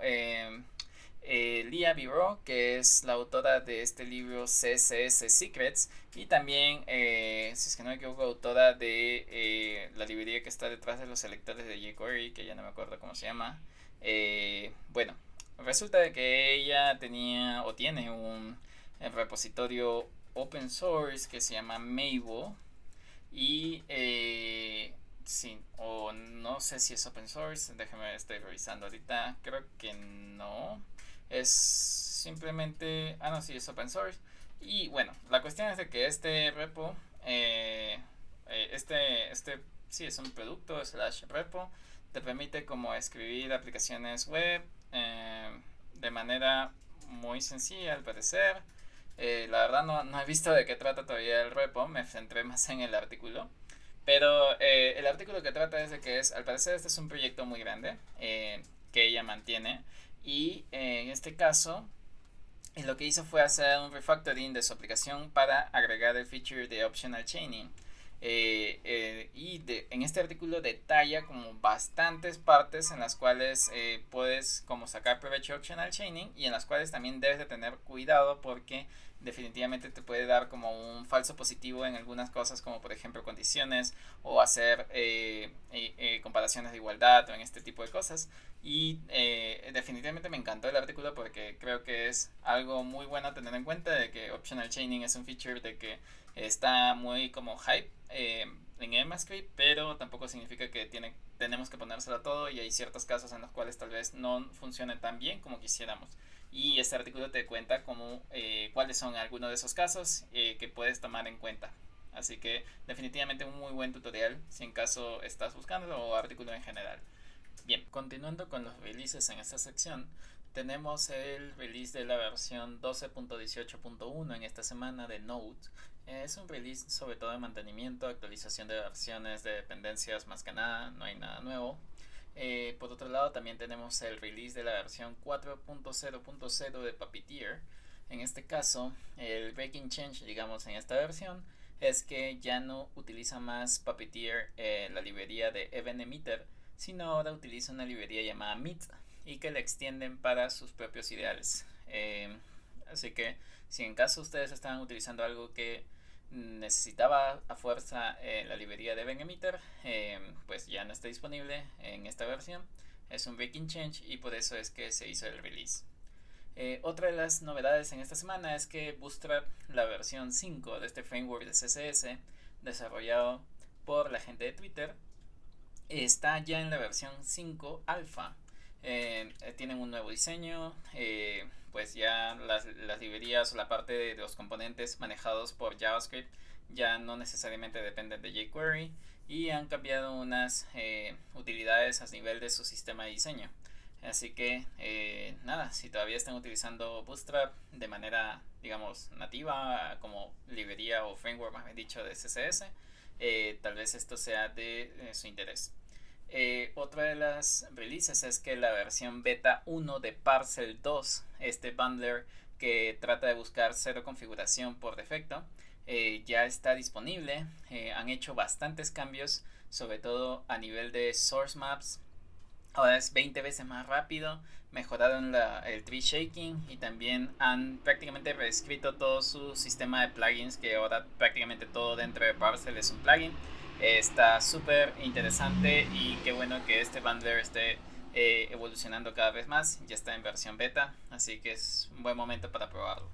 Lia Biro, que es la autora de este libro CSS Secrets, y también, si es que no me equivoco, autora de la librería que está detrás de los selectores de jQuery, que ya no me acuerdo cómo se llama. bueno, resulta de que ella tenía o tiene un el repositorio open source que se llama Mabel y eh, sí, o no sé si es open source, déjame estoy revisando ahorita, creo que no, es simplemente, ah no, sí es open source. Y bueno, la cuestión es de que este repo, eh, eh, este, este, sí es un producto slash repo, te permite como escribir aplicaciones web de manera muy sencilla al parecer Eh, la verdad no, no, he visto de qué trata todavía el repo, me centré más en el artículo. Pero eh, el artículo que trata es de que es, al parecer este es un proyecto muy grande eh, que ella mantiene. Y en este caso, lo que hizo fue hacer un refactoring de su aplicación para agregar el feature de optional chaining. Eh, eh, y de, en este artículo detalla como bastantes partes en las cuales eh, puedes como sacar provecho optional chaining y en las cuales también debes de tener cuidado porque definitivamente te puede dar como un falso positivo en algunas cosas como por ejemplo condiciones o hacer comparaciones de igualdad o en este tipo de cosas y definitivamente me encantó el artículo porque creo que es algo muy bueno a tener en cuenta de que optional chaining es un feature de que está muy como hype eh, en EMAScript, pero tampoco significa que tiene, tenemos que ponérselo todo y hay ciertos casos en los cuales tal vez no funcione tan bien como quisiéramos. Y este artículo te cuenta cómo, eh, cuáles son algunos de esos casos eh, que puedes tomar en cuenta. Así que definitivamente un muy buen tutorial si en caso estás buscando o artículo en general. Bien, continuando con los releases en esta sección, tenemos el release de la versión 12.18.1 en esta semana de Node, es un release sobre todo de mantenimiento, actualización de versiones de dependencias más que nada, no hay nada nuevo. Eh, por otro lado también tenemos el release de la versión 4.0.0 de Puppeteer. En este caso, el breaking change, digamos, en esta versión es que ya no utiliza más Puppeteer la librería de Emitter, sino ahora utiliza una librería llamada Meet y que la extienden para sus propios ideales. Eh, así que si en caso ustedes estaban utilizando algo que necesitaba a fuerza eh, la librería de Emitter, eh, pues ya no está disponible en esta versión. Es un breaking change y por eso es que se hizo el release. Eh, otra de las novedades en esta semana es que Bootstrap, la versión 5 de este framework de CSS, desarrollado por la gente de Twitter, está ya en la versión 5 alfa. tienen un nuevo diseño, pues ya las, librerías o la parte de los componentes manejados por JavaScript ya no necesariamente dependen de jQuery y han cambiado unas eh, utilidades a nivel de su sistema de diseño. Así que eh, nada, si todavía están utilizando Bootstrap de manera, digamos, nativa como librería o framework, más bien dicho, de CSS, eh, tal vez esto sea de su interés. Eh, otra de las releases es que la versión beta 1 de Parcel 2, este bundler que trata de buscar cero configuración por defecto, eh, ya está disponible. Eh, han hecho bastantes cambios, sobre todo a nivel de source maps. Ahora es 20 veces más rápido, mejoraron el tree shaking y también han prácticamente reescrito todo su sistema de plugins, que ahora prácticamente todo dentro de Parcel es un plugin está súper interesante y qué bueno que este bundler esté eh, evolucionando cada vez más. Ya está en versión beta, así que es un buen momento para probarlo.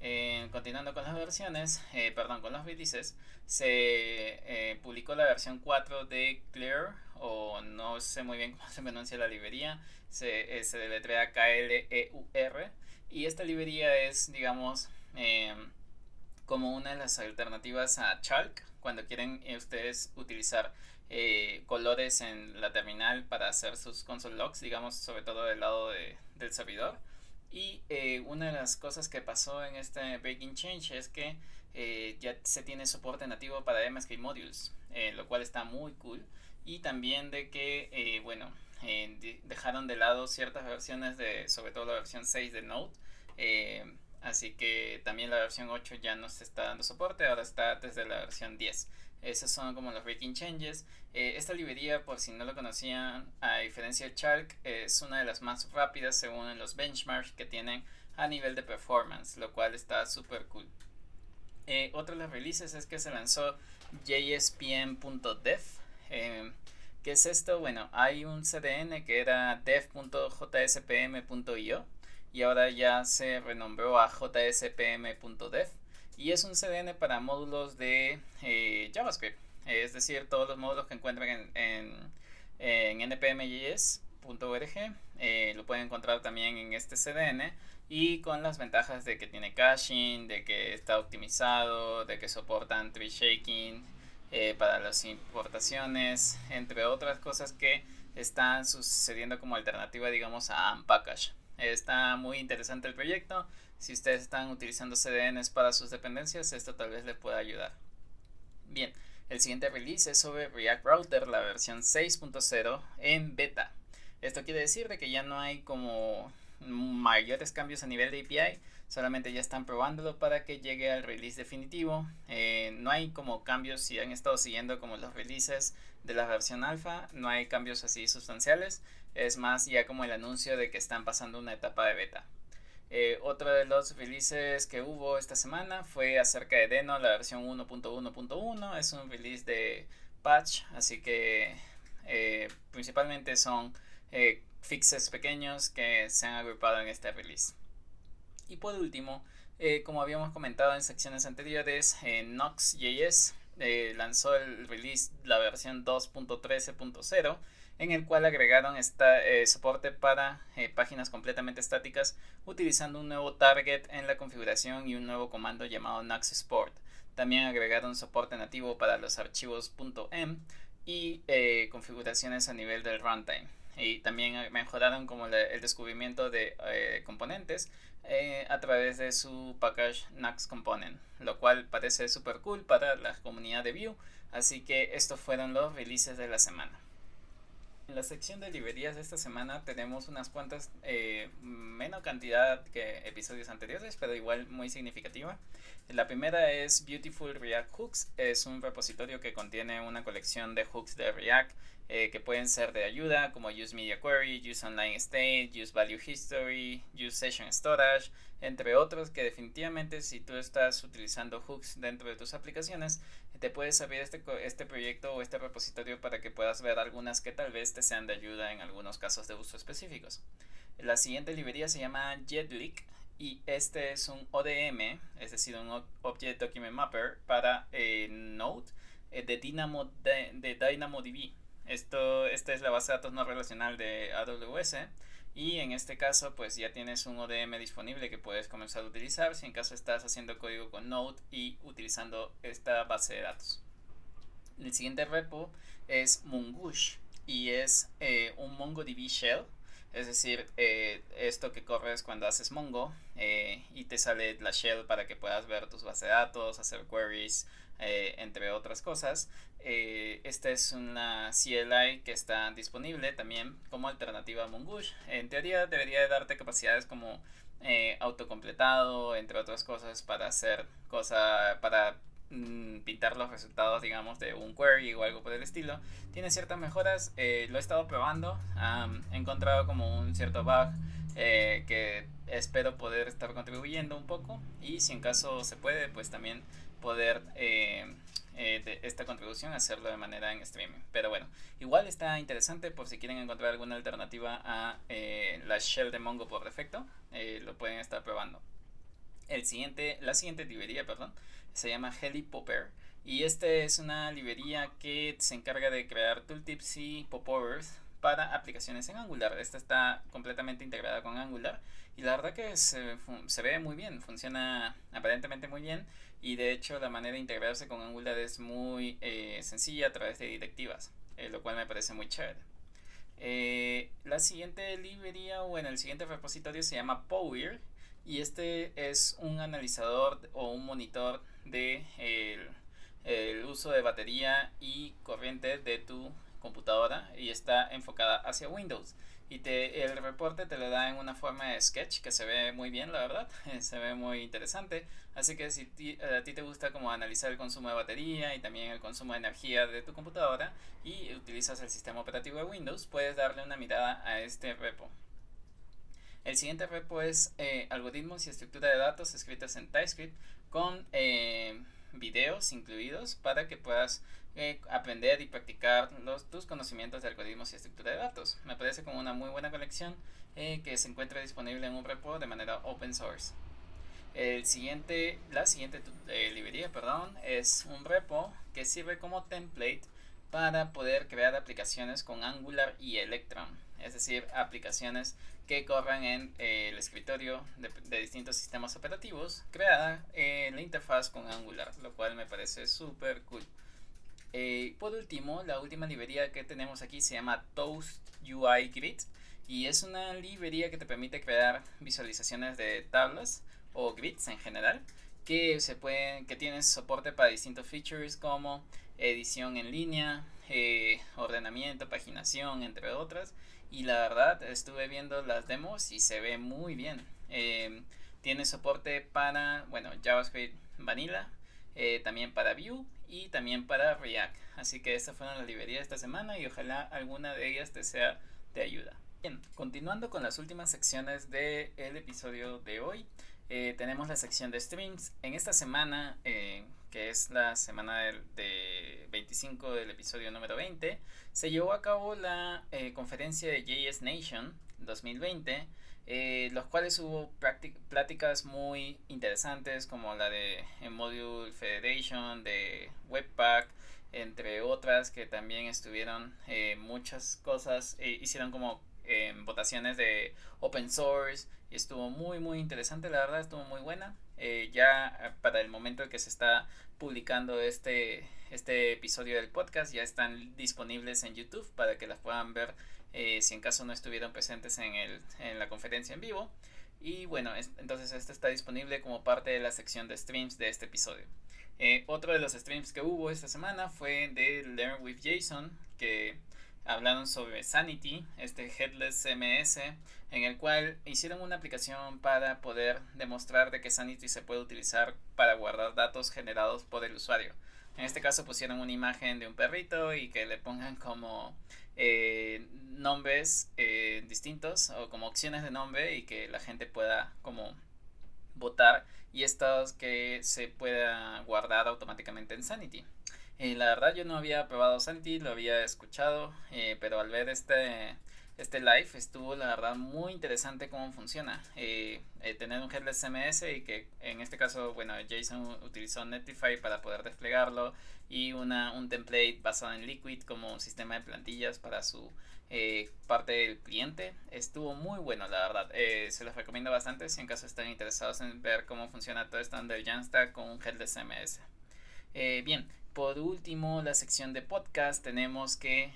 Eh, continuando con las versiones, eh, perdón, con los releases, se publicó la versión 4 de Clear, o no sé muy bien (laughs) cómo se pronuncia la librería, se, se deletrea K-L-E-U-R, y esta librería es, digamos, como una de las alternativas a Chalk, cuando quieren eh, ustedes utilizar eh, colores en la terminal para hacer sus console logs, digamos, sobre todo del lado del servidor. Y eh, una de las cosas que pasó en este Breaking Change es que ya se tiene soporte nativo para MSK Modules, lo cual está muy cool. Y también de que, bueno, dejaron de lado ciertas versiones de, sobre todo la versión 6 de Node. Así que también la versión 8 ya no se está dando soporte, ahora está desde la versión 10. Esos son como los breaking changes. Eh, esta librería, por si no lo conocían, a diferencia de Chalk, es una de las más rápidas según los benchmarks que tienen a nivel de performance, lo cual está súper cool. Eh, otro de los releases es que se lanzó jspm.dev. Eh, ¿Qué es esto? Bueno, hay un CDN que era dev.jspm.io y ahora ya se renombró a jspm.dev y es un CDN para módulos de eh, JavaScript, es decir, todos los módulos que encuentran en, en, npmjs.org eh, lo pueden encontrar también en este CDN y con las ventajas de que tiene caching, de que está optimizado, de que soportan tree shaking eh, para las importaciones, entre otras cosas que están sucediendo como alternativa, digamos, a Unpackage. Está muy interesante el proyecto. Si ustedes están utilizando CDNs para sus dependencias, esto tal vez le pueda ayudar. Bien, el siguiente release es sobre React Router, la versión 6.0 en beta. Esto quiere decir de que ya no hay como mayores cambios a nivel de API, solamente ya están probándolo para que llegue al release definitivo. Eh, no hay como cambios si han estado siguiendo como los releases de la versión alfa, no hay cambios así sustanciales, es más ya como el anuncio de que están pasando una etapa de beta. Eh, otro de los releases que hubo esta semana fue acerca de Deno, la versión 1.1.1. Es un release de patch, así que eh, principalmente son fixes pequeños que se han agrupado en este release. Y por último, eh, como habíamos comentado en secciones anteriores, eh, Nox.js eh, lanzó el release, la versión 2.13.0, en el cual agregaron esta, soporte para páginas completamente estáticas utilizando un nuevo target en la configuración y un nuevo comando llamado Nox Export. También agregaron soporte nativo para los archivos .m y configuraciones a nivel del runtime y también mejoraron como el descubrimiento de eh, componentes eh, a través de su package Nux Component, lo cual parece súper cool para la comunidad de Vue. Así que estos fueron los releases de la semana. En la sección de librerías de esta semana tenemos unas cuantas, eh, menos cantidad que episodios anteriores, pero igual muy significativa. La primera es Beautiful React Hooks, es un repositorio que contiene una colección de hooks de React eh, que pueden ser de ayuda, como Use Media Query, Use Online State, Use Value History, Use Session Storage, entre otros que definitivamente si tú estás utilizando hooks dentro de tus aplicaciones, te puedes abrir este, este proyecto o este repositorio para que puedas ver algunas que tal vez te sean de ayuda en algunos casos de uso específicos. La siguiente librería se llama JetLeak y este es un ODM, es decir, un Object Document Mapper para eh, Node eh, de, Dynamo, de, de DynamoDB. Esto, esta es la base de datos no relacional de AWS y en este caso pues ya tienes un ODM disponible que puedes comenzar a utilizar si en caso estás haciendo código con Node y utilizando esta base de datos. El siguiente repo es Mongoose y es eh, un MongoDB Shell es decir, eh, esto que corres cuando haces Mongo eh, y te sale la shell para que puedas ver tus bases de datos, hacer queries, eh, entre otras cosas. esta es una CLI que está disponible también como alternativa a Mongoose. En teoría debería darte capacidades como autocompletado, entre otras cosas, para hacer cosas, para Mm, pintar los resultados, digamos, de un query o algo por el estilo. Tiene ciertas mejoras, eh, lo he estado probando, he encontrado como un cierto bug eh, que espero poder estar contribuyendo un poco y si en caso se puede, pues también poder eh, de esta contribución hacerlo de manera en streaming. Pero bueno, igual está interesante por si quieren encontrar alguna alternativa a la shell de Mongo por defecto, lo pueden estar probando. El siguiente, la siguiente librería, perdón, se llama HeliPopper. Y este es una librería que se encarga de crear tooltips y popovers para aplicaciones en Angular. Esta está completamente integrada con Angular y la verdad que se, ve muy bien, funciona aparentemente muy bien y de hecho la manera de integrarse con Angular es muy eh, sencilla a través de directivas, eh, lo cual me parece muy chévere. Eh, la siguiente librería o en el siguiente repositorio se llama Power y este es un analizador o un monitor de el, uso de batería y corriente de tu computadora y está enfocada hacia Windows y te, el reporte te lo da en una forma de sketch que se ve muy bien la verdad (laughs) se ve muy interesante. Así que si a ti te gusta como analizar el consumo de batería y también el consumo de energía de tu computadora y utilizas el sistema operativo de Windows puedes darle una mirada a este repo. El siguiente repo es eh, algoritmos y estructura de datos escritos en TypeScript con eh, videos incluidos para que puedas eh, aprender y practicar los, tus conocimientos de algoritmos y estructura de datos. Me parece como una muy buena colección que se encuentra disponible en un repo de manera open source. El siguiente, la siguiente librería perdón, es un repo que sirve como template para poder crear aplicaciones con Angular y Electron, es decir, aplicaciones que corran en eh, el escritorio de, distintos sistemas operativos creada en la interfaz con Angular, lo cual me parece súper cool. Eh, por último, la última librería que tenemos aquí se llama Toast UI Grid y es una librería que te permite crear visualizaciones de tablas o grids en general que se pueden que tienen soporte para distintos features como edición en línea eh, ordenamiento paginación entre otras. Y la verdad estuve viendo las demos y se ve muy bien. Em, tiene soporte para bueno JavaScript Vanilla eh, también para Vue y también para React así que estas fueron las librerías de esta semana y ojalá alguna de ellas te sea de ayuda bien continuando con las últimas secciones del episodio de hoy eh, tenemos la sección de streams. En esta semana, eh, que es la semana del de 25 del episodio número 20, se llevó a cabo la eh, conferencia de JS Nation 2020, los cuales hubo pláticas muy interesantes como la de Module Federation, de Webpack, entre otras que también estuvieron muchas cosas, hicieron como votaciones de open source y estuvo muy muy interesante la verdad estuvo muy buena. Eh, ya eh, para el momento en que se está publicando este este episodio del podcast ya están disponibles en YouTube para que las puedan ver eh, si en caso no estuvieron presentes en, el, en la conferencia en vivo y bueno entonces este está disponible como parte de la sección de streams de este episodio otro de los streams que hubo esta semana fue de Learn with Jason que hablaron sobre Sanity, este headless CMS, en el cual hicieron una aplicación para poder demostrar de que Sanity se puede utilizar para guardar datos generados por el usuario. En este caso pusieron una imagen de un perrito y que le pongan como eh, nombres eh, distintos o como opciones de nombre y que la gente pueda como votar y estos que se pueda guardar automáticamente en Sanity. Eh, la verdad yo no había probado Santi, lo había escuchado, eh, pero al ver este, este live estuvo la verdad muy interesante cómo funciona. Eh, tener un headless CMS y que en este caso, bueno, Jason utilizó Netlify para poder desplegarlo y una, un template basado en Liquid como sistema de plantillas para su parte del cliente. Estuvo muy bueno, la verdad. se los recomiendo bastante si en caso están interesados en ver cómo funciona todo esto under Jamstack con un headless CMS. bien, por último, la sección de podcast, tenemos que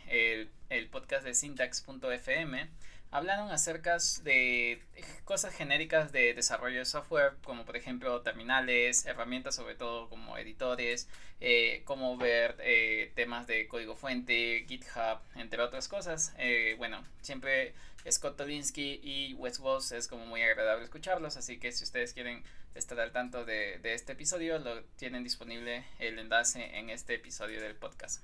el, podcast de syntax.fm hablaron acerca de cosas genéricas de desarrollo de software, como por ejemplo terminales, herramientas sobre todo como editores, eh, cómo ver eh, temas de código fuente, GitHub, entre otras cosas. Eh, bueno, siempre Scott Tolinsky y Wes Voss es como muy agradable escucharlos, así que si ustedes quieren estar al tanto de, de este episodio, lo tienen disponible el enlace en este episodio del podcast.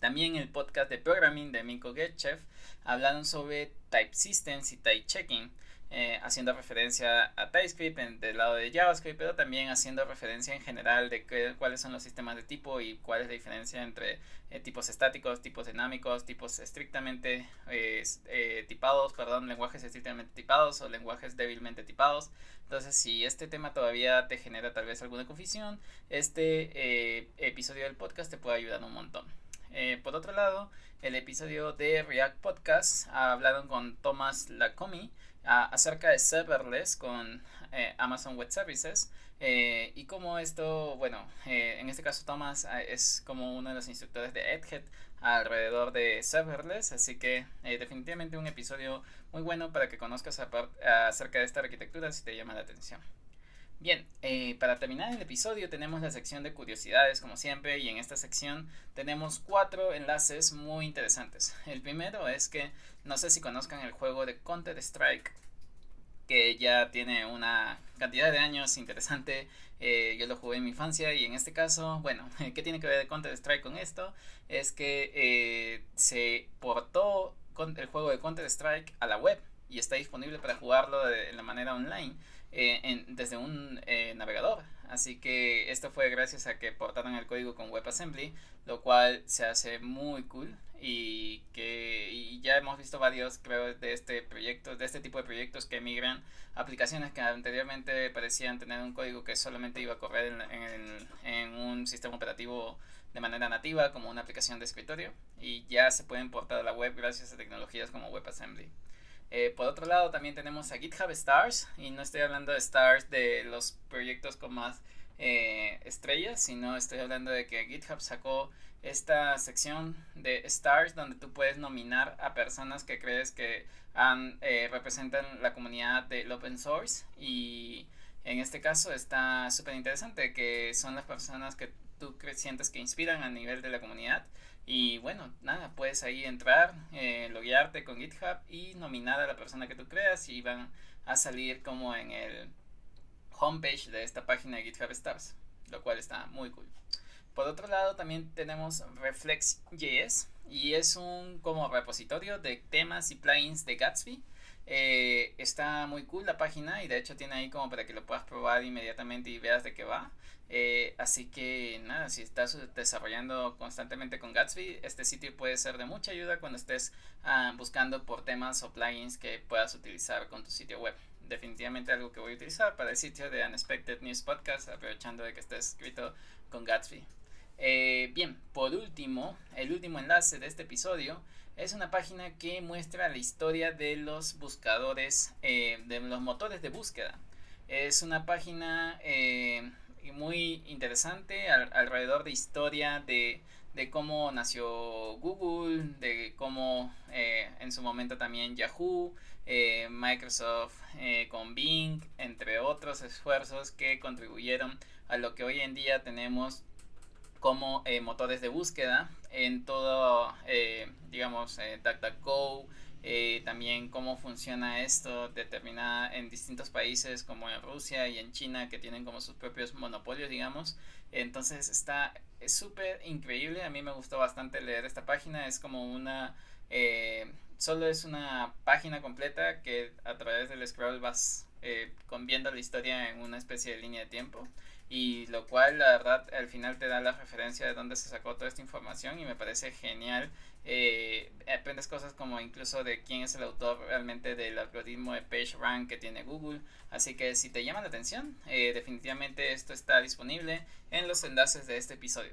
También el podcast de programming de Miko Getchev hablaron sobre type systems y type checking. Eh, haciendo referencia a TypeScript en, del lado de JavaScript, pero también haciendo referencia en general de cuáles son los sistemas de tipo y cuál es la diferencia entre eh, tipos estáticos, tipos dinámicos, tipos estrictamente eh, tipados, perdón, lenguajes estrictamente tipados o lenguajes débilmente tipados. Entonces, si este tema todavía te genera tal vez alguna confusión, este episodio del podcast te puede ayudar un montón. Por otro lado, el episodio de React Podcast hablaron con Thomas Lacomi acerca de serverless con eh, Amazon Web Services eh, y como esto, bueno, eh, en este caso Thomas es como uno de los instructores de Edhead alrededor de serverless, así que definitivamente un episodio muy bueno para que conozcas acerca de esta arquitectura si te llama la atención. Bien, eh, para terminar el episodio tenemos la sección de curiosidades como siempre y en esta sección tenemos cuatro enlaces muy interesantes. El primero es que no sé si conozcan el juego de Counter Strike que ya tiene una cantidad de años interesante. Eh, yo lo jugué en mi infancia y en este caso, bueno, (laughs) ¿qué tiene que ver Counter Strike con esto? Es que eh, se portó el juego de Counter Strike a la web y está disponible para jugarlo de la manera online. Eh, desde un eh, navegador. Así que esto fue gracias a que portaron el código con WebAssembly, lo cual se hace muy cool y que ya hemos visto varios creo de este proyecto, de este tipo de proyectos que migran aplicaciones que anteriormente parecían tener un código que solamente iba a correr en, en un sistema operativo de manera nativa como una aplicación de escritorio y ya se pueden portar a la web gracias a tecnologías como WebAssembly. Eh, por otro lado, también tenemos a GitHub Stars, y no estoy hablando de Stars de los proyectos con más eh, estrellas, sino estoy hablando de que GitHub sacó esta sección de Stars donde tú puedes nominar a personas que crees que eh, representan la comunidad del open source y En este caso está súper interesante, que son las personas que tú sientes que inspiran a nivel de la comunidad. Y bueno, nada, puedes ahí entrar, eh, loguearte con GitHub y nominar a la persona que tú creas y van a salir como en el homepage de esta página de GitHub Stars, lo cual está muy cool. Por otro lado, también tenemos Reflex.js y es un como repositorio de temas y plugins de Gatsby. Eh, está muy cool la página y de hecho tiene ahí como para que lo puedas probar inmediatamente y veas de qué va. Eh, así que nada, si estás desarrollando constantemente con Gatsby, este sitio puede ser de mucha ayuda cuando estés ah, buscando por temas o plugins que puedas utilizar con tu sitio web. Definitivamente algo que voy a utilizar para el sitio de Unexpected News Podcast, aprovechando de que está escrito con Gatsby. Eh, bien, por último, el último enlace de este episodio es una página que muestra la historia de los buscadores, eh, de los motores de búsqueda. Es una página eh, muy interesante alrededor de historia de, de, cómo nació Google, de cómo en su momento también Yahoo, Microsoft con Bing, entre otros esfuerzos que contribuyeron a lo que hoy en día tenemos como eh, motores de búsqueda en todo, eh, digamos, eh, DuckDuckGo, eh, también cómo funciona esto determinada en distintos países como en Rusia y en China que tienen como sus propios monopolios, digamos. Entonces está súper increíble, a mí me gustó bastante leer esta página, es como una... solo es una página completa que a través del scroll vas viendo la historia en una especie de línea de tiempo y lo cual la verdad al final te da la referencia de dónde se sacó toda esta información y me parece genial. Eh, aprendes cosas como incluso de quién es el autor realmente del algoritmo de PageRank que tiene Google. Así que si te llama la atención, eh, definitivamente esto está disponible en los enlaces de este episodio.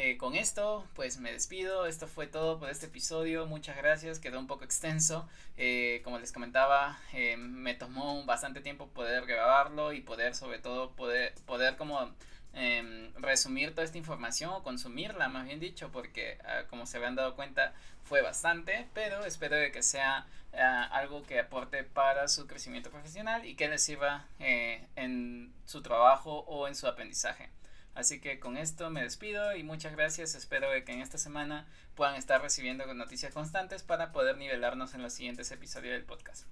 Eh, con esto, pues me despido. Esto fue todo por este episodio. Muchas gracias. Quedó un poco extenso. Eh, como les comentaba, eh, me tomó bastante tiempo poder grabarlo y poder, sobre todo, poder, poder como em, resumir toda esta información o consumirla, más bien dicho, porque ah, como se habían dado cuenta, fue bastante. Pero espero que sea ah, algo que aporte para su crecimiento profesional y que les sirva en su trabajo o en su aprendizaje. Así que con esto me despido y muchas gracias. Espero que en esta semana puedan estar recibiendo noticias constantes para poder nivelarnos en los siguientes episodios del podcast.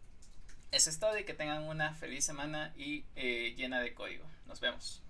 Eso es todo y que tengan una feliz semana y eh, llena de código. Nos vemos.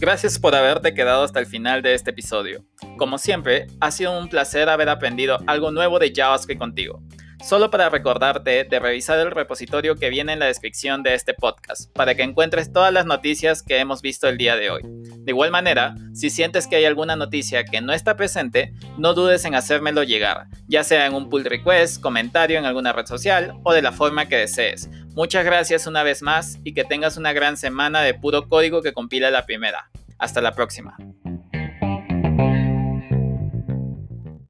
Gracias por haberte quedado hasta el final de este episodio. Como siempre, ha sido un placer haber aprendido algo nuevo de JavaScript contigo solo para recordarte de revisar el repositorio que viene en la descripción de este podcast, para que encuentres todas las noticias que hemos visto el día de hoy. De igual manera, si sientes que hay alguna noticia que no está presente, no dudes en hacérmelo llegar, ya sea en un pull request, comentario en alguna red social o de la forma que desees. Muchas gracias una vez más y que tengas una gran semana de puro código que compila la primera. Hasta la próxima.